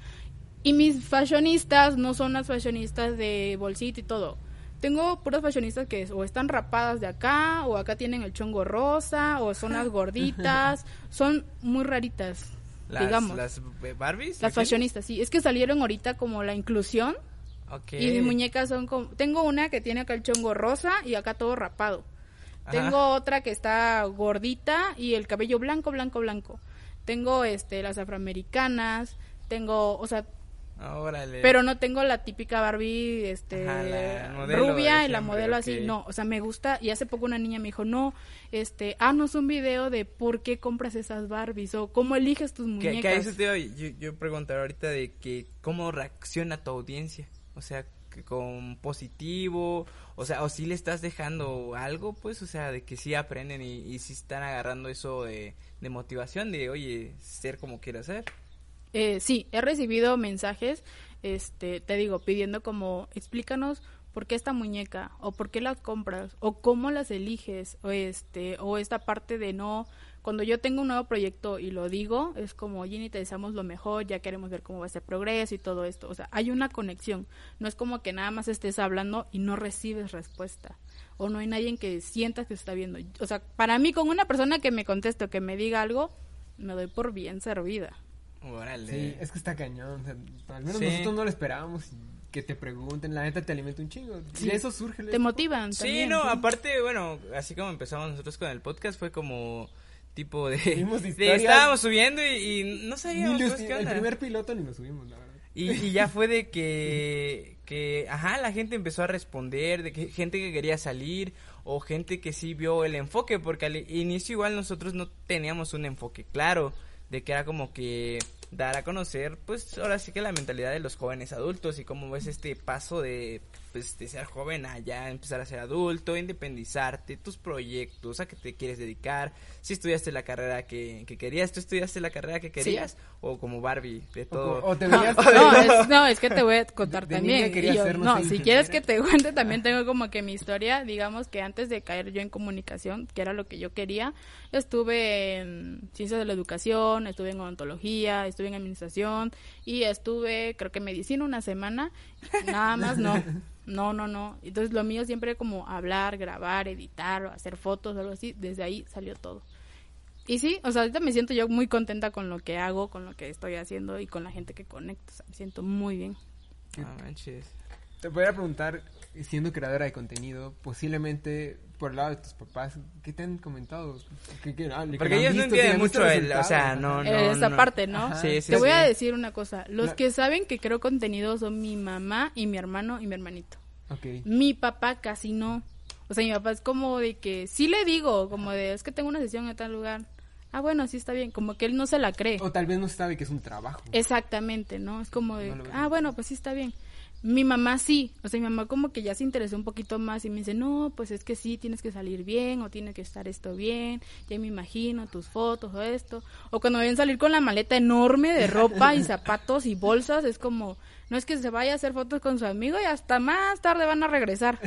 C: Y mis fashionistas no son las fashionistas de bolsito y todo. Tengo puras fashionistas que o están rapadas de acá, o acá tienen el chongo rosa, o son las gorditas, son muy raritas,
A: Las,
C: digamos.
A: las Barbies.
C: Las fashionistas, sí. Es que salieron ahorita como la inclusión.
A: Ok.
C: Y mis muñecas son como... Tengo una que tiene acá el chongo rosa y acá todo rapado.
A: Ajá.
C: Tengo otra que está gordita y el cabello blanco, blanco, blanco. Tengo este las afroamericanas. Tengo, o sea,
A: Órale.
C: Pero no tengo la típica Barbie, este,
A: Ajá, la modelo
C: rubia y la modelo así. No, o sea, me gusta. Y hace poco una niña me dijo, no, este, haznos un video de por qué compras esas Barbies o cómo eliges tus muñecas.
A: que eso yo, yo preguntar ahorita de que cómo reacciona tu audiencia. O sea, que con positivo, o sea, o si le estás dejando algo, pues, o sea, de que sí aprenden y, y si están agarrando eso de, de motivación, de, oye, ser como quieras ser.
C: Eh, sí, he recibido mensajes, este, te digo, pidiendo como, explícanos por qué esta muñeca, o por qué las compras, o cómo las eliges, o este, o esta parte de no, cuando yo tengo un nuevo proyecto y lo digo, es como, Ginny, te deseamos lo mejor, ya queremos ver cómo va a ser progreso y todo esto, o sea, hay una conexión, no es como que nada más estés hablando y no recibes respuesta, o no hay nadie que sientas que está viendo, o sea, para mí, con una persona que me conteste o que me diga algo, me doy por bien servida.
A: Órale.
B: Sí, es que está cañón. o sea, al menos
A: Sí.
B: nosotros no lo esperábamos. y Que te pregunten, la neta te alimenta un chingo.
C: Sí.
B: Y eso surge el
C: Te motivan
A: Sí,
C: también.
A: no, aparte, bueno, así como empezamos nosotros con el podcast, fue como tipo de... Estábamos subiendo y, y no
B: Ni
A: sabíamos
B: los-
A: pues, qué
B: el
A: onda.
B: primer piloto ni lo subimos, la verdad.
A: Y, y ya fue de que, que, ajá, la gente empezó a responder, de que gente que quería salir o gente que sí vio el enfoque, porque al inicio igual nosotros no teníamos un enfoque claro, de que era como que dar a conocer, pues ahora sí que la mentalidad de los jóvenes adultos y cómo ves este paso de, pues, de ser joven a ya empezar a ser adulto, independizarte, tus proyectos, a qué te quieres dedicar, si estudiaste la carrera que, que querías, tú estudiaste la carrera que querías, o como Barbie, de todo.
B: o te
C: No,
B: veías
C: no, es, no, es que te voy a contar
B: De- de
C: también. yo,
B: no
C: si quieres que te cuente, también tengo como que mi historia, digamos que antes de caer yo en comunicación, que era lo que yo quería, estuve en ciencias de la educación, estuve en odontología, estuve en administración y estuve, creo que en medicina una semana, nada más no. No, no, no. Entonces lo mío siempre como hablar, grabar, editar, o hacer fotos o algo así. Desde ahí salió todo. Y sí, o sea, ahorita me siento yo muy contenta con lo que hago, con lo que estoy haciendo y con la gente que conecto. O sea, me siento muy bien.
A: No manches.
B: Te podría preguntar, siendo creadora de contenido, posiblemente por el lado de tus papás, ¿qué te han comentado? ¿Qué- qué- ah, que
A: Porque ellos no entienden mucho el, o sea, no, no.
C: Eh, esa
A: no.
C: parte, ¿no?
B: Ajá.
A: Sí, sí,
C: Te voy a decir una cosa. Los
B: La-
C: que saben que creo contenido son mi mamá y mi hermano y mi hermanito.
B: Ok.
C: Mi papá casi no. O sea, mi papá es como de que sí le digo, como de es que tengo una sesión en tal lugar. Ah, bueno, sí está bien. Como que él no se la cree.
B: O tal vez no sabe que es un trabajo.
C: Exactamente, ¿no? Es como de,
B: No
C: ah, bueno, pues sí está bien. Mi mamá sí, o sea, mi mamá como que ya se interesó un poquito más y me dice, no, pues es que sí, tienes que salir bien o tiene que estar esto bien, ya me imagino tus fotos o esto. O cuando ven salir con la maleta enorme de ropa y zapatos y bolsas, es como, no es que se vaya a hacer fotos con su amigo y hasta más tarde van a regresar.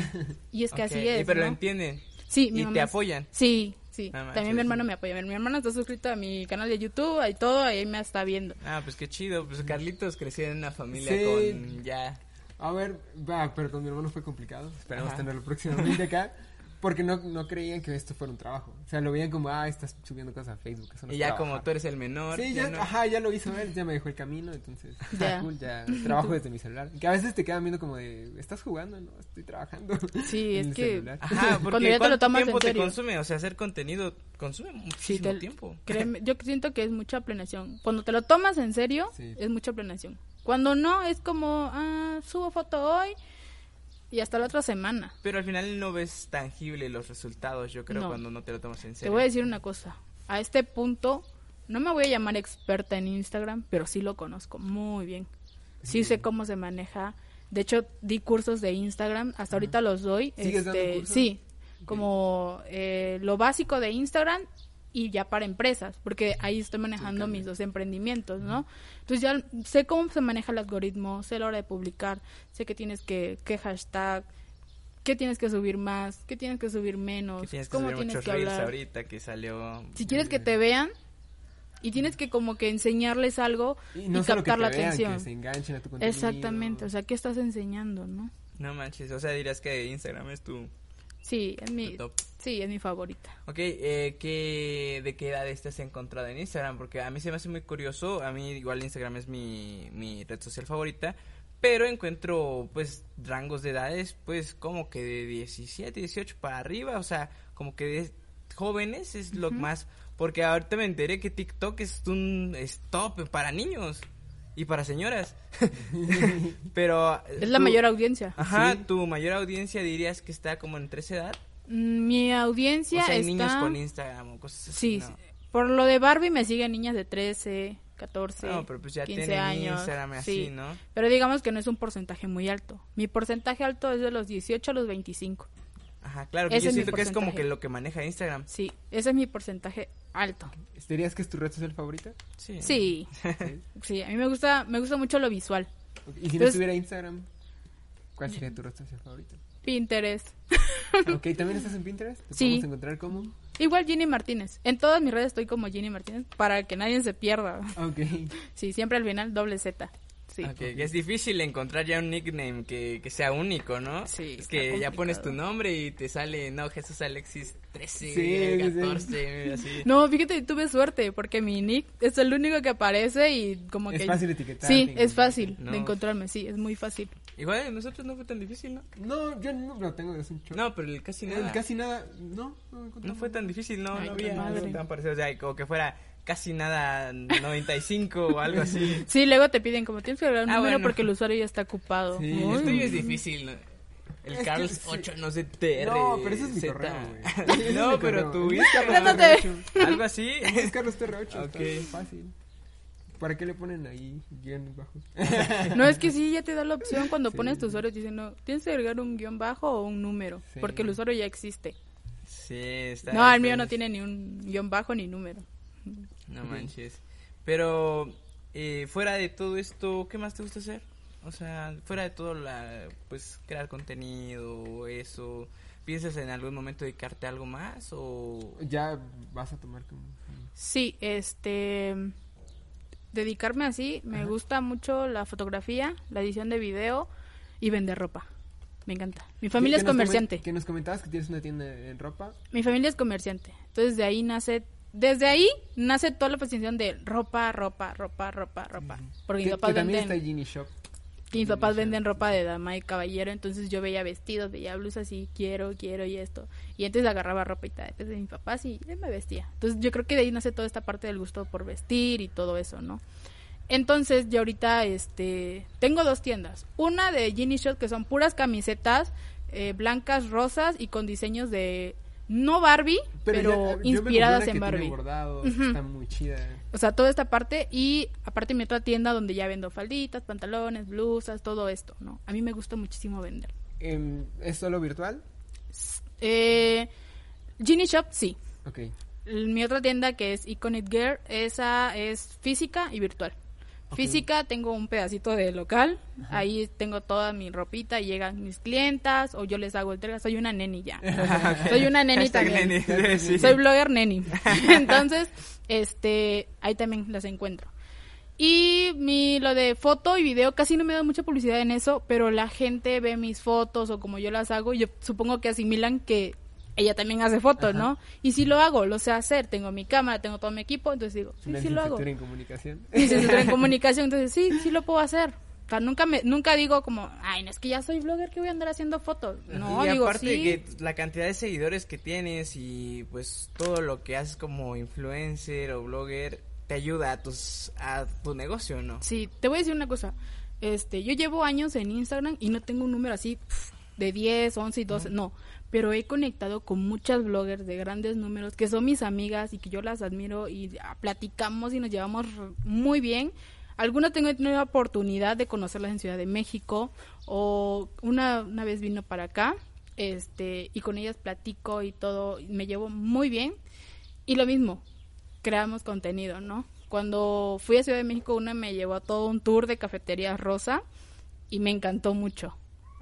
C: Y es que así
A: y
C: es.
A: pero lo entienden.
C: Sí, mi
A: y
C: mamá
A: te
C: es-
A: apoyan.
C: Sí, sí.
A: No manches.
C: También mi hermano me apoya. Mi hermano está suscrito a mi canal de YouTube y todo, ahí me está viendo.
A: Ah, pues qué chido. Pues Carlitos creció en una familia
B: Sí.
A: con ya.
B: A ver, va, pero con mi hermano fue complicado. Esperamos tenerlo próximamente acá. Porque no, no creían que esto fuera un trabajo. O sea, lo veían como, ah, estás subiendo cosas a Facebook. Eso no
A: Y ya
B: trabajar.
A: como tú eres el menor.
B: Sí,
A: ya
B: ya,
A: no-
B: ajá, ya lo hizo él, ya me dejó el camino, entonces,
C: Ya.
B: cool, ya trabajo desde mi celular. Que a veces te quedan viendo como de, ¿estás jugando? No, estoy trabajando.
C: Sí,
B: en
C: es
B: el
C: que-
B: celular.
A: Ajá, porque
C: Cuando ya te lo
A: ¿cuánto
C: tomas en
A: tiempo te
C: serio.
A: consume? O sea, hacer contenido consume
C: Sí,
A: muchísimo
C: te-
A: tiempo.
C: Créeme, yo siento que es mucha planeación. Cuando te lo tomas en serio,
B: Sí.
C: es mucha planeación. Cuando no, es como, ah, subo foto hoy y hasta la otra semana.
A: Pero al final no ves tangible los resultados, yo creo,
C: No.
A: cuando no te lo tomas en
C: Te
A: serio.
C: voy a decir una cosa. A este punto, no me voy a llamar experta en Instagram, pero sí lo conozco muy bien. Sí sé cómo se maneja. De hecho, di cursos de Instagram. Hasta ahorita los doy.
B: ¿Sigues dando
C: Este,
B: cursos?
C: Sí. Como eh, lo básico de Instagram y ya para empresas, porque ahí estoy manejando mis dos emprendimientos, ¿no? Entonces ya sé cómo se maneja el algoritmo, sé la hora de publicar, sé que tienes que, qué hashtag, qué tienes que subir más, qué tienes que subir menos,
A: tienes que
C: cómo
A: subir
C: tienes que hablar.
A: ahorita que salió.
C: Si quieres que te vean y tienes que como que enseñarles algo y,
B: Y no que
C: captar la
B: vean,
C: atención.
B: que se enganchen a tu contenido.
C: Exactamente, o sea, ¿qué estás enseñando, no?
A: No manches, o sea, dirías que Instagram es tu,
C: Sí, es mi,
A: top.
C: sí, es mi favorita.
A: Ok, eh, ¿qué, ¿de qué edad estás encontrado en Instagram? Porque a mí se me hace muy curioso, a mí igual Instagram es mi, mi red social favorita, pero encuentro pues rangos de edades pues como que de 17, 18 para arriba, o sea, como que de jóvenes es lo más, porque ahorita me enteré que TikTok es un es top para niños. Y para señoras. Pero...
C: Es la
A: tú-
C: mayor audiencia.
A: Ajá,
B: Sí.
A: tu mayor audiencia dirías que está como entre esa edad.
C: Mm, Mi audiencia
A: o sea, hay
C: está...
A: niños con Instagram o cosas así.
C: Sí,
A: ¿no?
C: sí. por lo de Barbie me siguen niñas de 13, 14,
A: No, pero pues ya
C: 15
A: tienen
C: años.
A: Instagram así,
C: sí.
A: ¿no?
C: Pero digamos que no es un porcentaje muy alto. Mi porcentaje alto es de los 18 a los 25.
A: Ajá, claro, que
C: Ese
A: yo siento que es como que lo que maneja Instagram.
C: Sí, ese es mi porcentaje alto.
B: ¿Dirías que es tu red social favorita?
A: Sí.
C: Sí,
B: Sí.
C: sí, a mí me gusta, me gusta mucho lo visual.
B: Y si no estuviera Instagram, ¿cuál sería tu red social favorita?
C: Pinterest.
B: ok, ¿también estás en Pinterest? ¿Te
C: Sí.
B: podemos encontrar como?
C: Igual Ginny Martínez. En todas mis redes estoy como Ginny Martínez para que nadie se pierda.
B: Ok.
C: Sí, siempre al final doble Z. Sí.
A: Ok, que es difícil encontrar ya un nickname que, que sea único, ¿no?
C: Sí,
A: Es que ya pones tu
C: complicado.
A: nombre y te sale, no, Jesús Alexis 13,
B: Sí, sí, sí.
A: 14, así.
C: No, fíjate, tuve suerte porque mi nick es el único que aparece y como
B: Es
C: que...
B: fácil etiquetar.
C: Sí, es fácil
A: No.
C: de encontrarme, sí, es muy fácil.
A: Igual de nosotros no fue tan difícil, ¿no?
B: No, yo no lo tengo desde un chorro.
A: No, pero el casi nada.
B: Casi nada, no, no,
A: No fue
B: nada.
A: tan difícil, no,
C: Ay,
A: no había algo tan parecido. O sea, como que fuera casi nada 95 o algo así.
C: Sí, luego te piden como tienes que agregar un
A: Ah,
C: número
A: bueno.
C: porque el usuario ya está ocupado.
B: Sí,
C: Uy.
A: El tuyo es difícil, ¿no? El
B: Es que
A: Carlos
B: sí.
A: 8, no sé, TR.
B: No, pero ese es mi
A: Z.
B: correo, güey.
A: No, pero
B: correo.
A: tu
B: Es Carlos
A: Instagram. Algo así.
B: Es Carlos TR8,
A: Ok.
B: está fácil. ¿Para qué le ponen ahí guion bajo?
C: No, es que sí, ya te da la opción cuando
B: Sí.
C: pones tu usuario, te dicen, no, tienes que agregar un guion bajo o un número,
B: Sí.
C: porque el usuario ya existe.
A: Sí, está.
C: No, el mío no tiene ni un guion bajo ni número.
A: No manches. Pero eh, fuera de todo esto, ¿qué más te gusta hacer? O sea, fuera de todo, la, pues crear contenido eso. ¿Piensas en algún momento dedicarte a algo más o...?
B: Ya vas a tomar como...
C: Sí, este dedicarme así, me gusta mucho la fotografía, la edición de video y vender ropa. Me encanta. Mi familia es comerciante.
B: Que nos comentabas que tienes una tienda en ropa.
C: Mi familia es comerciante. Entonces de ahí nace desde ahí nace toda la fascinación de ropa, ropa, ropa, ropa, ropa. Porque
B: Que,
C: mis papás venden
B: está Genie Shop.
C: Mis papás
B: Genie
C: venden
B: Shop.
C: ropa de dama y caballero, entonces yo veía vestidos, veía blusas y quiero, quiero y esto. Y antes agarraba ropa y tal, de mis papás y me vestía. Entonces yo creo que de ahí nace toda esta parte del gusto por vestir y todo eso, ¿no? Entonces yo ahorita este tengo dos tiendas. Una de Ginny Shot que son puras camisetas eh, blancas, rosas y con diseños de no Barbie, pero,
B: ya, compré
C: inspiradas en Barbie.
B: Bordados,
C: Ujú.
B: Está muy chida.
C: O sea, toda esta parte y aparte mi otra tienda donde ya vendo falditas, pantalones, blusas, todo esto, ¿no? A mí me gusta muchísimo vender.
B: Em, ¿Es solo virtual?
C: Eh, Ginny Shop, sí.
B: Ok.
C: Mi otra tienda que es Iconic Girl, esa es física y virtual. Física tengo un pedacito de local, ahí tengo toda mi ropita y llegan mis clientas o yo les hago entrega, soy una neni ya. soy una neni también.
A: neni, sí.
C: Soy blogger neni. Entonces, este, ahí también las encuentro. Y mi lo de foto y video casi no me da mucha publicidad en eso, pero la gente ve mis fotos o como yo las hago, yo supongo que asimilan que ella también hace fotos, ¿no? Y si lo hago, lo sé hacer, tengo mi cámara, tengo todo mi equipo, entonces digo, sí, sí lo hago.
B: en comunicación.
C: En comunicación, entonces sí, sí lo puedo hacer. O sea, nunca me, nunca digo como, ay, no es que ya soy blogger que voy a andar haciendo fotos. No,
A: y
C: digo,
A: aparte de
C: sí.
A: que la cantidad de seguidores que tienes y pues todo lo que haces como influencer o blogger te ayuda a tus a tu negocio, ¿no?
C: Sí, te voy a decir una cosa. Este, yo llevo años en Instagram y no tengo un número así de 10, 11 y 12, no. Pero he conectado con muchas bloggers de grandes números que son mis amigas y que yo las admiro y platicamos y nos llevamos muy bien. Algunas tengo tenido la oportunidad de conocerlas en Ciudad de México o una, una vez vino para acá este y con ellas platico y todo, y me llevo muy bien. Y lo mismo, creamos contenido, ¿no? Cuando fui a Ciudad de México, una me llevó a todo un tour de cafeterías rosa y me encantó mucho.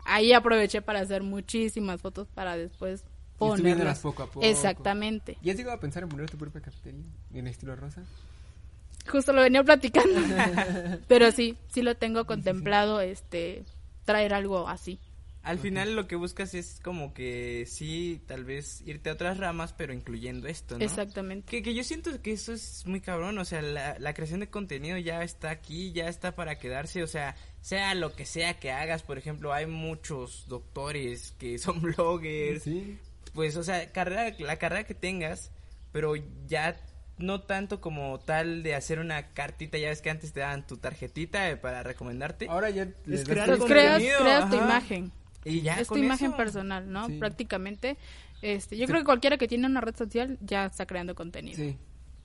C: Ahí aproveché para hacer muchísimas fotos para después ponerlas.
B: poco a poco.
C: Exactamente.
B: ¿Y has llegado a pensar en poner tu propia cafetería? ¿En estilo rosa?
C: Justo lo venía platicando. Pero sí, sí lo tengo contemplado, este, traer algo así.
A: Al final lo que buscas es como que sí, tal vez irte a otras ramas, pero incluyendo esto, ¿no?
C: Exactamente.
A: Que, que yo siento que eso es muy cabrón, o sea, la, la creación de contenido ya está aquí, ya está para quedarse, o sea, sea lo que sea que hagas, por ejemplo, hay muchos doctores que son bloggers,
B: Sí.
A: pues, o sea, carrera, la carrera que tengas, pero ya no tanto como tal de hacer una cartita, ya ves que antes te daban tu tarjetita eh, para recomendarte.
B: Ahora ya les
C: creas, tu imagen.
A: Y ya
C: es tu imagen
A: eso.
C: personal, ¿no?
B: Sí.
C: Prácticamente. Este, yo
B: Sí.
C: creo que cualquiera que tiene una red social ya está creando contenido.
B: Sí.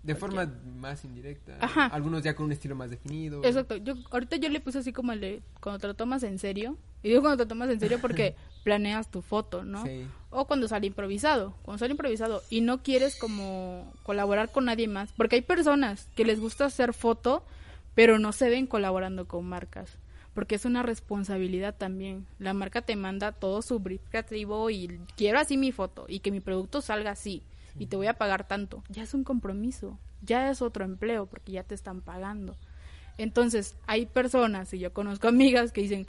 B: De forma más indirecta.
C: Ajá.
B: Algunos ya con un estilo más definido.
C: Exacto. Yo, ahorita yo le puse así como el de cuando te lo tomas en serio. Y digo cuando te tomas en serio porque planeas tu foto, ¿no?
B: Sí.
C: O cuando sale improvisado. Cuando sale improvisado y no quieres como colaborar con nadie más. Porque hay personas que les gusta hacer foto, pero no se ven colaborando con marcas. Porque es una responsabilidad también. La marca te manda todo su brief creativo y quiero así mi foto y que mi producto salga así. Y te voy a pagar tanto. Ya es un compromiso. Ya es otro empleo porque ya te están pagando. Entonces, hay personas, y yo conozco amigas que dicen,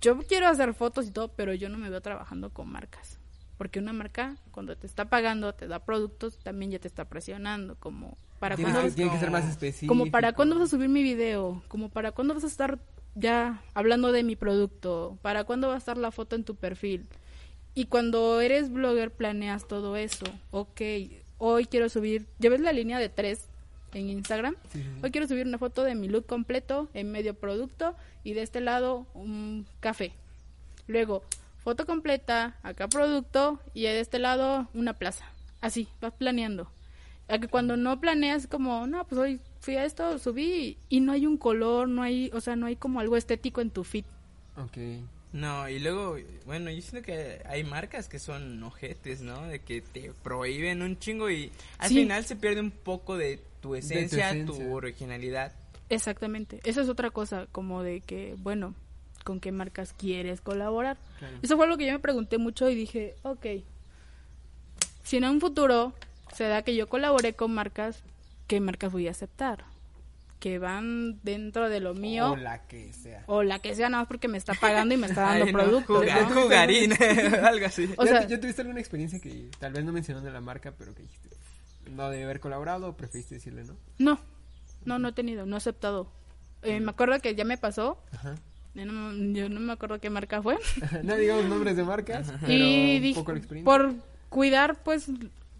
C: yo quiero hacer fotos y todo, pero yo no me veo trabajando con marcas. Porque una marca, cuando te está pagando, te da productos, también ya te está presionando, como para
B: Tiene,
C: cuándo
B: que, tiene que ser más específico.
C: como para cuándo vas a subir mi video, como para cuándo vas a estar ya hablando de mi producto, para cuándo va a estar la foto en tu perfil. Y cuando eres blogger planeas todo eso. Ok, hoy quiero subir, ¿ya ves la línea de tres en Instagram?
B: Sí, sí, sí.
C: Hoy quiero subir una foto de mi look completo en medio producto y de este lado un café. Luego, foto completa, acá producto y de este lado una plaza. Así, vas planeando. A que cuando no planeas como, no, pues hoy fui a esto, subí y no hay un color, no hay, o sea, no hay como algo estético en tu feed.
B: Ok.
A: No, y luego, bueno, yo siento que hay marcas que son ojetes, ¿no? De que te prohíben un chingo y al
C: Sí.
A: final se pierde un poco de tu esencia, tu,
B: esencia.
A: originalidad.
C: Exactamente. Esa es otra cosa, como de que, bueno, ¿con qué marcas quieres colaborar?
B: Claro.
C: Eso fue lo que yo me pregunté mucho y dije, ok, si en un futuro se da que yo colabore con marcas, ¿qué marcas voy a aceptar? Que van dentro de lo mío
B: O la que sea.
C: o la que sea nada más porque me está pagando y me está dando
A: Ay, no,
C: productos.
A: juga-
C: ¿no?
A: jugarín, algo así.
C: O
B: ¿Ya,
C: sea-
B: ya tuviste alguna experiencia que tal vez no mencionando la marca, pero que dijiste, no debe haber colaborado o preferiste decirle no?
C: No, no, no he tenido, no he aceptado. Eh, me acuerdo que ya me pasó,
B: Ajá.
C: yo no, yo no me acuerdo qué marca fue.
B: no digamos nombres de marcas, pero
C: y dije,
B: poco la experiencia.
C: por cuidar pues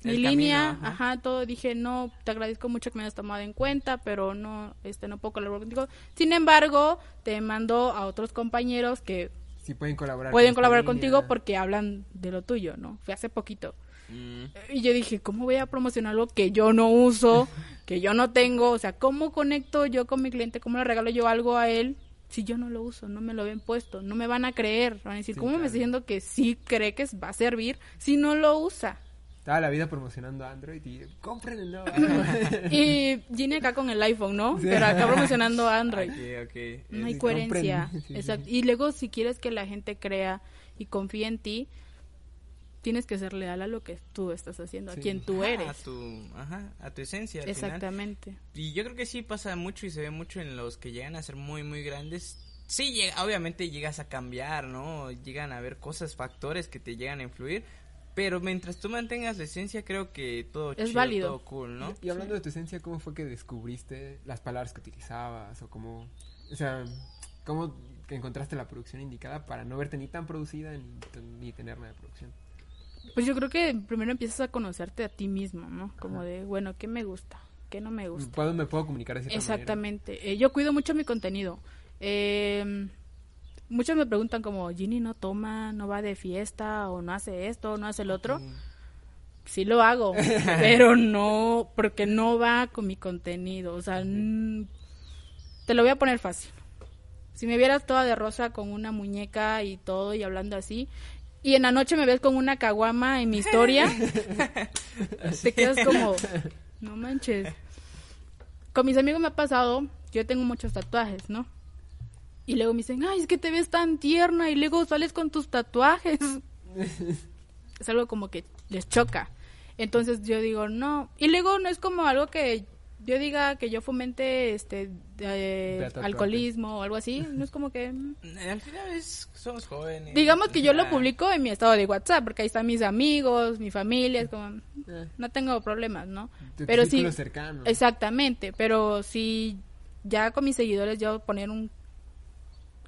C: mi
A: El
C: línea,
A: camino,
C: ajá.
A: ajá.
C: todo dije, no, te agradezco mucho que me hayas tomado en cuenta, pero no, este, no puedo colaborar contigo. Sin embargo, te mando a otros compañeros que
B: Si pueden colaborar.
C: pueden
B: con
C: colaborar
B: línea.
C: contigo porque hablan de lo tuyo, ¿no? Fue hace poquito.
A: Mm,
C: Y yo dije, ¿cómo voy a promocionar algo que yo no uso, que yo no tengo? O sea, ¿cómo conecto yo con mi cliente? ¿Cómo le regalo yo algo a él si yo no lo uso? No me lo ven puesto, no me van a creer. Van a decir,
B: Sí,
C: ¿cómo me está diciendo que sí cree que va a servir si no lo usa?
B: Toda la vida promocionando Android y compren el nuevo.
C: Y Ginny acá con el iPhone, ¿no?
B: Sí.
C: Pero acá promocionando Android.
A: ok, ok.
C: No hay
B: Sí,
C: coherencia.
B: Sí,
C: Exacto.
B: sí.
C: Y luego, si quieres que la gente crea y confíe en ti, tienes que ser leal a lo que tú estás haciendo,
B: Sí.
C: a quien tú
A: Ajá,
C: eres.
A: A tu, ajá, a tu esencia. al final.
C: Exactamente.
A: Y yo creo que sí pasa mucho y se ve mucho en los que llegan a ser muy, muy grandes. Sí, llega- obviamente llegas a cambiar, ¿no? Llegan a ver cosas, factores que te llegan a influir. Pero mientras tú mantengas la esencia, creo que todo
C: Es
A: chido,
C: válido.
A: todo cool, ¿no?
B: Y hablando de tu esencia, ¿cómo fue que descubriste las palabras que utilizabas? O cómo, o sea, cómo que encontraste la producción indicada para no verte ni tan producida ni, ni tener nada de producción?
C: Pues yo creo que primero empiezas a conocerte a ti mismo, ¿no? Como de, bueno, ¿qué me gusta? ¿Qué no me gusta?
B: ¿Puedo, me puedo comunicar de?
C: Exactamente. Eh, yo cuido mucho mi contenido. Eh, muchos me preguntan como, Ginny no toma, no va de fiesta, o no hace esto, no hace el otro.
B: Sí.
C: Sí lo hago, pero no, porque no va con mi contenido. O sea, mm, te lo voy a poner fácil. Si me vieras toda de rosa con una muñeca y todo y hablando así, y en la noche me ves con una caguama en mi historia, te quedas como, no manches. Con mis amigos me ha pasado, yo tengo muchos tatuajes, ¿no? Y luego me dicen, ay, es que te ves tan tierna y luego sales con tus tatuajes. es algo como que les choca. Entonces yo digo, no. Y luego no es como algo que yo diga que yo fomente este eh, alcoholismo o algo así. No es como que... mm.
A: Al final es, somos jóvenes.
C: Digamos que yo lo
A: Ya.
C: publico en mi estado de WhatsApp, porque ahí están mis amigos, mi familia, es como...
B: Eh,
C: No tengo problemas, ¿no?
B: tu
C: Pero sí...
B: cercano.
C: Exactamente, pero si ya con mis seguidores yo poner un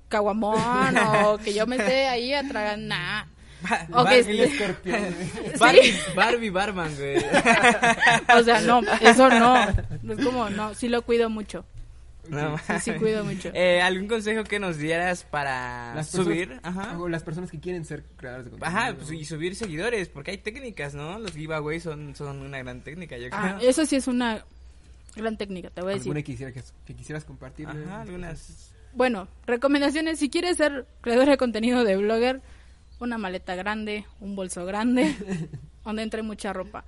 C: caguamón o que yo me esté ahí atrás, nah. Ok,
A: Barbie,
B: El escorpión, güey.
A: Barbie, Barbie Barman, güey.
C: o sea, no, eso no. Es como, no, sí lo cuido mucho.
A: No,
C: Sí, sí cuido mucho.
A: Eh, ¿Algún consejo que nos dieras para
B: Las personas-
A: subir? Ajá.
B: o las personas que quieren ser creadores de contenido.
A: Ajá, pues, y subir seguidores, porque hay técnicas, ¿no? Los giveaways son, son una gran técnica, yo
C: Ah,
A: creo.
C: eso sí es una gran técnica, te voy a decir.
B: ¿Alguna que, quisiera que, que quisieras compartir?
A: Ajá, algunas.
C: Bueno, recomendaciones, si quieres ser creador de contenido de blogger, una maleta grande, un bolso grande, donde entre mucha ropa.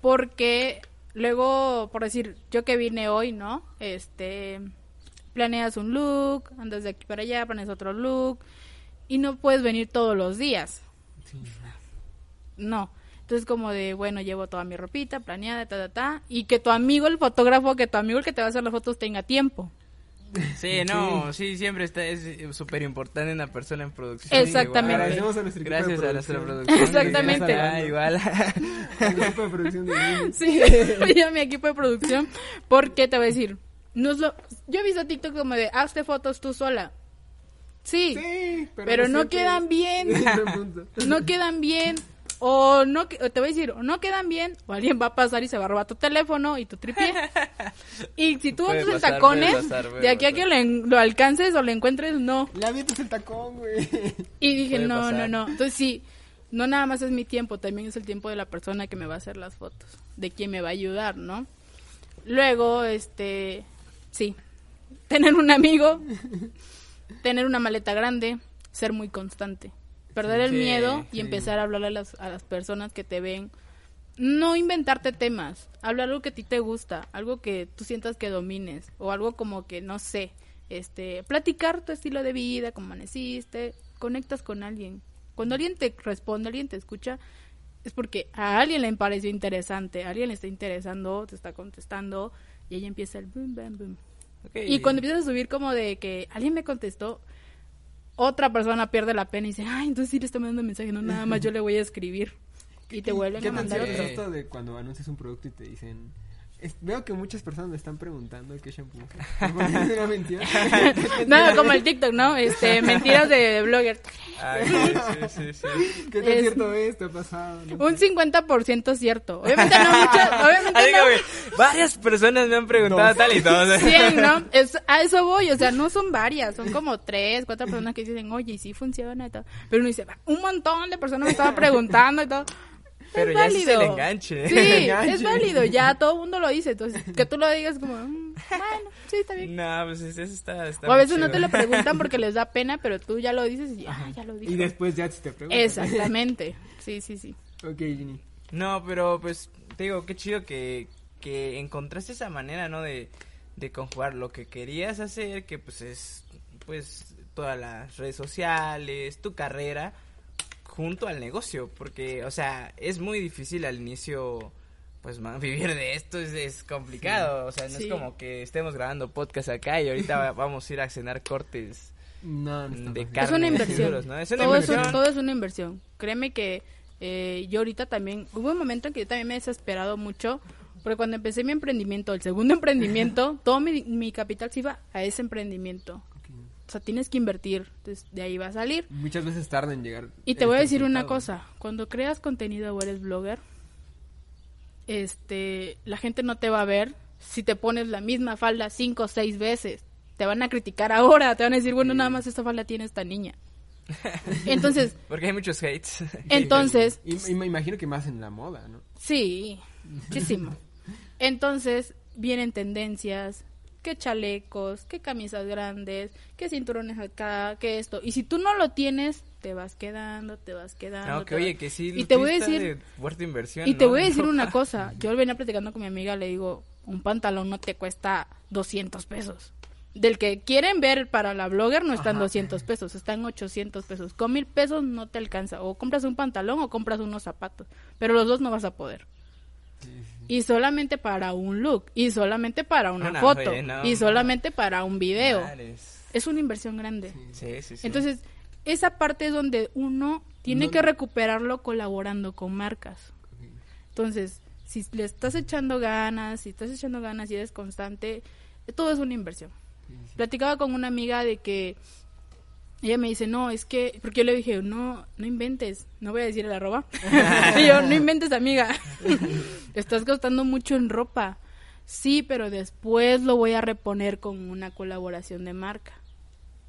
C: Porque luego, por decir, yo que vine hoy, ¿no? Este, planeas un look, andas de aquí para allá, planeas otro look, y no puedes venir todos los días.
B: Sí.
C: No. Entonces como de, bueno, llevo toda mi ropita planeada, ta, ta, ta, y que tu amigo, el fotógrafo, que tu amigo el que te va a hacer las fotos tenga tiempo.
A: Sí, no, sí, siempre está, es eh, súper importante una persona en producción.
C: Exactamente.
A: Igual.
B: Agradecemos a nuestro equipo de
A: Gracias a nuestra
B: producción.
A: producción.
C: Exactamente.
A: Ah, igual.
B: El equipo de producción de.
C: Sí, oye a mi equipo de producción, porque te voy a decir, no es lo, yo he visto TikTok como de, hazte fotos tú sola. Sí,
B: Sí,
C: pero, no
B: siempre-
C: quedan bien, no quedan bien, o no, que- o te voy a decir, o no quedan bien, o alguien va a pasar y se va a robar tu teléfono y tu tripié. Y si tú andas en tacones,
A: pasar,
C: de aquí a que lo, en- lo alcances o lo encuentres, no.
B: Le avientas el tacón, güey.
C: Y dije,
A: Puede
C: no,
A: pasar.
C: no, no. Entonces sí, no nada más es mi tiempo, también es el tiempo de la persona que me va a hacer las fotos, de quien me va a ayudar, ¿no? Luego, este, sí, tener un amigo, tener una maleta grande, ser muy constante, perder el
A: Sí,
C: miedo y
B: sí.
C: empezar a hablarle a las, a las personas que te ven. No inventarte temas, hablar algo que a ti te gusta, algo que tú sientas que domines, o algo como que, no sé, este, platicar tu estilo de vida, cómo amaneciste, conectas con alguien. Cuando alguien te responde, alguien te escucha, es porque a alguien le pareció interesante, a alguien le está interesando, te está contestando, y ahí empieza el boom, boom.
A: Ok.
C: Y cuando empiezas a subir como de que alguien me contestó, otra persona pierde la pena y dice, ay, entonces sí le está mandando mensaje, no, nada más yo le voy a escribir. Y te vuelven
B: ¿Qué
C: a mandar otro.
B: es esto de cuando anuncias un producto y te dicen... es- veo que muchas personas me están preguntando qué shampoo. ¿Es una mentira?
C: No, como el TikTok, ¿no? Este, mentiras de blogger.
A: Ay, sí, sí, sí.
B: ¿Qué tan
C: Es-
B: cierto es? ¿Te ha pasado? No
C: Un 50% cierto. Obviamente no muchas, obviamente no.
A: varias personas me han preguntado tal y todo.
C: 100, ¿no? Es, a eso voy, o sea, no son varias, son como tres, cuatro personas que dicen, oye, y sí funciona y todo. Pero uno dice, "Va, un montón de personas me estaban preguntando y todo.
A: Pero
C: es
A: ya ese es
C: válido.
A: el enganche.
C: Sí,
B: Enganche.
C: es válido, ya todo el mundo lo dice. Entonces, que tú lo digas como, "Mm, bueno, sí, está bien.
A: No, pues eso está, está
C: O a veces no
A: chido.
C: te lo preguntan porque les da pena, pero tú ya lo dices y ya, ya lo dijo.
B: Y después ya te preguntan.
C: Exactamente, sí, sí, sí.
B: ok, Ginny.
A: No, pero pues te digo, qué chido que, que encontraste esa manera, ¿no? De, de conjugar lo que querías hacer, que pues es pues todas las redes sociales, tu carrera, junto al negocio, porque, o sea, es muy difícil al inicio, pues man, vivir de esto es, es complicado, o sea, no
C: Sí.
A: es como que estemos grabando podcast acá y ahorita va- vamos a ir a cenar cortes
B: No,
A: de carne.
C: es una inversión.
A: duros, ¿no? Es una
C: todo,
A: inversión.
C: Es, todo es una inversión. Créeme que eh, yo ahorita también, hubo un momento en que yo también me he desesperado mucho, porque cuando empecé mi emprendimiento, el segundo emprendimiento, todo mi, mi capital se iba a ese emprendimiento. O sea, tienes que invertir, entonces de ahí va a salir.
B: Muchas veces tarda en llegar.
C: Y te voy a decir una cosa, cuando creas contenido o eres blogger, este, la gente no te va a ver si te pones la misma falda cinco o seis veces. Te van a criticar ahora, te van a decir, bueno, nada más esta falda tiene esta niña. Entonces,
A: Porque hay muchos hates.
C: entonces,
B: Y, y me imagino que más en la moda, ¿no?
C: sí, muchísimo. Entonces, vienen tendencias, que chalecos, que camisas grandes, que cinturones acá, que esto. Y si tú no lo tienes, te vas quedando, te vas quedando.
A: No, que
C: te
A: oye,
C: vas-
A: que sí.
C: Y te voy a decir,
A: de fuerte inversión.
C: y te
A: ¿no?
C: voy a decir una cosa. Yo venía platicando con mi amiga, le digo, un pantalón no te cuesta 200 pesos. Del que quieren ver para la blogger no están 200 pesos, están 800 pesos. Con mil pesos no te alcanza. O compras un pantalón o compras unos zapatos. Pero los dos no vas a poder. Y solamente para un look. Y solamente para una
A: No,
C: foto.
A: no,
C: y
A: no.
C: solamente para un video. Es una inversión grande.
A: Sí, sí, sí.
C: Entonces, esa parte es donde uno tiene
B: No-
C: que recuperarlo colaborando con marcas. Entonces, si le estás echando ganas, si estás echando ganas y eres constante, todo es una inversión. Platicaba con una amiga de que ella me dice, no, es que, porque yo le dije, no, no inventes, no voy a decir el arroba. y yo, no inventes, amiga, estás gastando mucho en ropa. Sí, pero después lo voy a reponer con una colaboración de marca.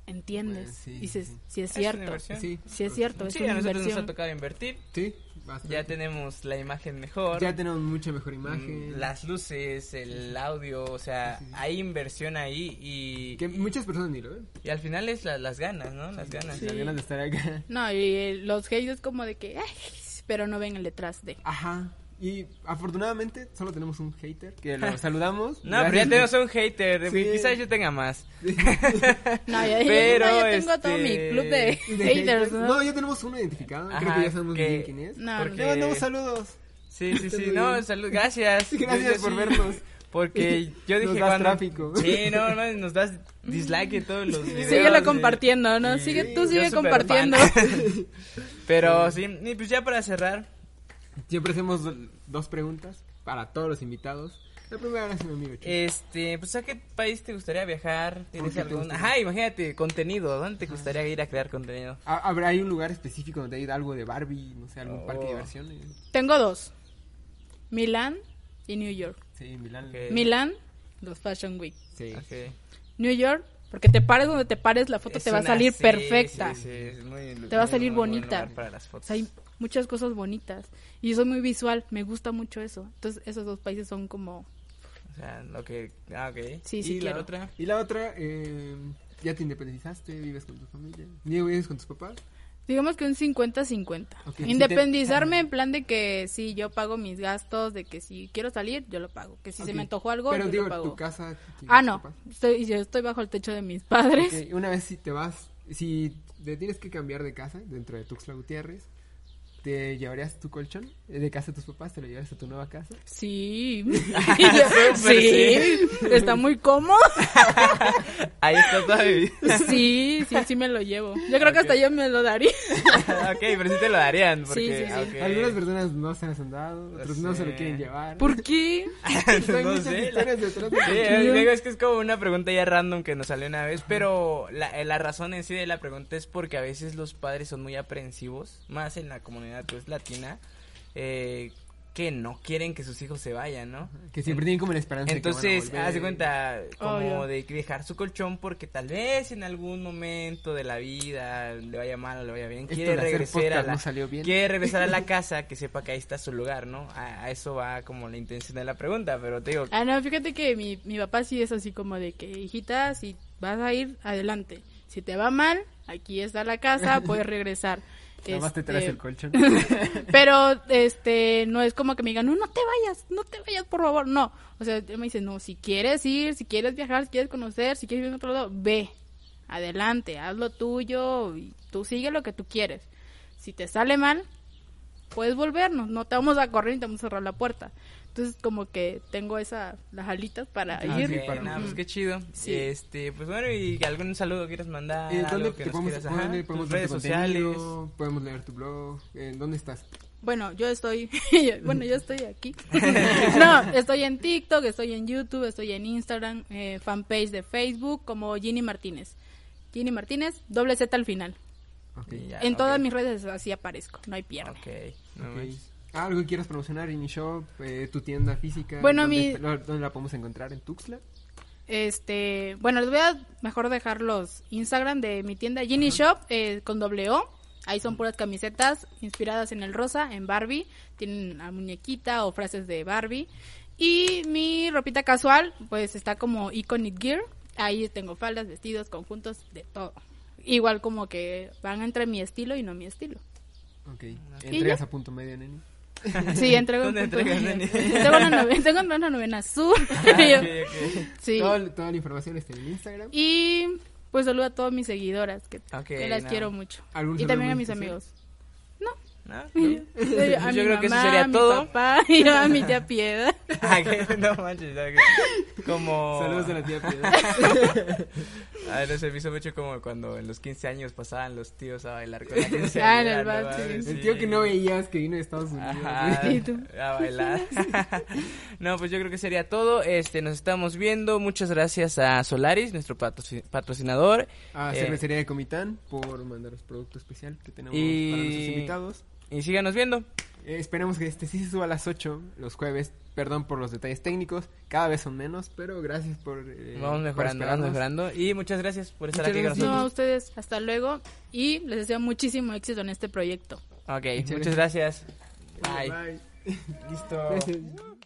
C: ¿Entiendes?
B: Pues, sí,
C: Dices,
B: sí.
C: sí es cierto.
A: inversión.
B: Sí,
C: Sí es cierto, es
A: Sí,
C: una
A: a nosotros nos ha
C: inversión.
A: tocado invertir.
B: sí, bastante.
A: Ya tenemos la imagen mejor.
B: Ya tenemos mucha mejor imagen.
A: mm, Las luces, el audio, o sea,
B: Sí, sí.
A: hay inversión ahí y,
B: Que muchas personas ni lo ven.
A: y al final es la- las ganas, ¿no? Las ganas.
C: Sí.
B: Las ganas de estar acá.
C: No, y eh, los haters es como de que, "Ay", pero no ven el detrás de.
B: Ajá. Y afortunadamente solo tenemos un hater que lo saludamos.
A: No, pero ya tenemos un hater,
B: Sí.
A: quizás yo tenga más.
C: No, ya,
A: Pero,
C: no, ya tengo todo mi
A: este,
C: club de,
B: de
C: haters, ¿no?
B: No, ya tenemos uno identificado. Creo
A: Ajá,
B: que ya sabemos
A: que-
B: bien quién es.
C: No,
A: porque-
B: Le mandamos saludos.
A: Sí, sí, sí, no, salud, gracias.
B: Gracias
A: Yo
B: por
A: sí,
B: vernos.
A: Porque yo
B: Nos
A: dije
B: das
A: cuando...
B: tráfico.
A: Sí, no, no, nos das dislike en todos los videos.
C: Síguelo compartiendo, ¿no?
A: Sí,
C: Sigue, tú
A: yo
C: sigue compartiendo.
A: Pero sí, y pues ya para cerrar,
B: Siempre hacemos do- dos preguntas para todos los invitados. La primera hace mi amigo Chuy.
A: este, pues a qué país te gustaría viajar? ¿Tienes
B: ¿Por qué te
A: algún? Ajá, imagínate, contenido, ¿dónde te gustaría ir a crear contenido?
B: ¿Habrá hay un lugar específico donde hay algo de Barbie, no sé, algún parque de
A: Oh.
B: diversiones?
C: Tengo dos. Milán y New York.
B: Sí, Milán.
C: Milán, los Fashion Week.
B: Sí.
C: New York, porque te pares donde te pares, la foto
A: Es
C: te va a salir
A: sí,
C: perfecta.
A: sí, sí, es muy-
C: Te va a salir bonita.
A: Para las
C: O
A: fotos.
C: sea, hay muchas cosas bonitas. Y soy muy visual, me gusta mucho eso. Entonces, esos dos países son como...
A: O sea, lo que. Ah, ok.
C: Sí, sí
A: ¿Y
C: quiero.
A: la otra?
B: Y la otra, eh, ya te independizaste, vives con tu familia, vives con tus papás.
C: Digamos que un 50-50.
B: Ok, si te-
C: Independizarme en plan de que si yo pago mis gastos, de que si quiero salir, yo lo pago. Que si se
B: Ok.
C: me antojó algo,
B: Pero
C: yo
B: digo,
C: lo pago.
B: tu casa. ¿tienes
C: Ah, no. Estoy, yo estoy bajo el techo de mis padres.
B: Ok, Una vez si te vas, si te tienes que cambiar de casa dentro de Tuxtla Gutiérrez, ¿te llevarías tu colchón de casa de tus papás? ¿Te lo llevarías a tu nueva casa?
C: Sí.
A: Súper,
C: sí. Está muy cómodo.
A: Ahí está toda mi vida.
C: Sí, sí, sí me lo llevo. Yo creo que hasta yo me lo daría.
A: ok, pero sí te lo darían. Porque,
C: Sí, sí, sí.
B: Algunas personas no se las han dado, otros no se lo quieren llevar.
C: ¿Por qué?
A: No sé, la-
B: de
A: Sí, es, digo, es que es como una pregunta ya random que nos salió una vez, pero la, eh, la razón en sí de la pregunta es porque a veces los padres son muy aprensivos, más en la comunidad pues latina, eh, que no quieren que sus hijos se vayan, ¿no?
B: Que siempre tienen como la esperanza de que van a
A: Entonces,
B: volver.
A: haz de cuenta como
C: Obvio.
A: de que dejar su colchón porque tal vez en algún momento de la vida le vaya mal o le vaya bien,
B: Esto
A: quiere
B: de hacer
A: regresar a
B: podcast
A: la
B: no salió bien.
A: quiere regresar a la casa, que sepa que ahí está su lugar, ¿no? A, a eso va como la intención de la pregunta, pero te digo,
C: Ah, no, fíjate que mi, mi papá sí es así como de que, hijita, si vas a ir, adelante. Si te va mal, aquí está la casa, puedes regresar.
B: Nada más te traes
C: Este,
B: el colchón.
C: Pero, este, no es como que me digan, no, no te vayas, no te vayas, por favor, no. O sea, me dice, no, si quieres ir, si quieres viajar, si quieres conocer, si quieres ir a otro lado, ve, adelante, haz lo tuyo, y tú sigue lo que tú quieres. Si te sale mal, puedes volvernos, no te vamos a correr ni te vamos a cerrar la puerta. Entonces, como que tengo esa, las alitas para
B: Ah,
C: ir.
B: sí, para-
A: nada, pues qué chido.
C: Sí.
A: Este, pues bueno, y algún saludo quieres mandar,
B: Eh,
A: algo
B: ¿Dónde
A: que
B: te podemos,
A: quieras, ajá,
B: dónde
A: tus
B: podemos
A: redes sociales.
B: Podemos leer tu blog. Eh, ¿Dónde estás?
C: Bueno, yo estoy, bueno, yo estoy aquí. no, estoy en TikTok, estoy en YouTube, estoy en Instagram, eh, fanpage de Facebook como Ginny Martínez. Ginny Martínez, doble Z al final.
B: Ok.
A: Y ya,
C: en todas mis redes así aparezco, no hay pierde.
A: Ok, no
B: Ok. ¿Algo que quieras promocionar? InShop, eh, tu tienda física.
C: Bueno,
B: ¿dónde,
C: mi-
B: lo- ¿Dónde la podemos encontrar? ¿En Tuxtla?
C: Este, bueno, les voy a mejor dejar los Instagram de mi tienda Ginny Shop eh, con doble O. Ahí son puras camisetas inspiradas en el rosa, en Barbie. Tienen la muñequita o frases de Barbie. Y mi ropita casual, pues está como Iconic Gear. Ahí tengo faldas, vestidos, conjuntos, de todo. Igual como que van entre mi estilo y no mi estilo.
B: Ok.
C: ¿Y
B: Entregas a punto medio, neni.
C: Sí, entrego. Tengo una novena, tengo una novena sur.
A: Ah,
C: sí.
B: Todo- toda la información está en el Instagram.
C: Y pues saludo a todas mis seguidoras, que, las
A: no.
C: quiero mucho.
B: ¿Algún
C: Y también a mis
B: especial?
C: amigos. No,
A: ¿No?
C: Yo,
A: creo que eso sería
C: a mi
A: todo.
C: papá y yo a mi tía Piedad.
A: Ah, no manches, como...
B: Saludos a la tía Piedad.
A: A ver, se me hizo mucho como cuando en los 15 años pasaban los tíos a bailar con la
C: Ah, en el
A: ¿no? sí.
B: tío que no veías que vino de Estados Unidos.
A: Ajá,
B: güey.
C: ¿Y tú?
A: a bailar. no, pues yo creo que sería todo. Este, nos estamos viendo. Muchas gracias a Solaris, nuestro patroci- patrocinador.
B: A
A: Eh,
B: Cervecería de Comitán por mandaros producto especial que tenemos
A: Y-
B: para nuestros invitados.
A: Y síganos viendo.
B: Eh, esperemos que este sí se suba a las 8 los jueves. Perdón por los detalles técnicos. Cada vez son menos, pero gracias por. eh,
A: Vamos
B: por
A: mejorando, vamos
B: esperarnos.
A: mejorando. Y muchas gracias por estar
B: Muchas
A: aquí con
B: gracias.
C: No, a
A: nosotros.
C: ustedes, hasta luego. Y les deseo muchísimo éxito en este proyecto.
A: Ok,
B: Muchas
A: muchas gracias.
B: Bye.
A: Bye. Listo.
B: Gracias.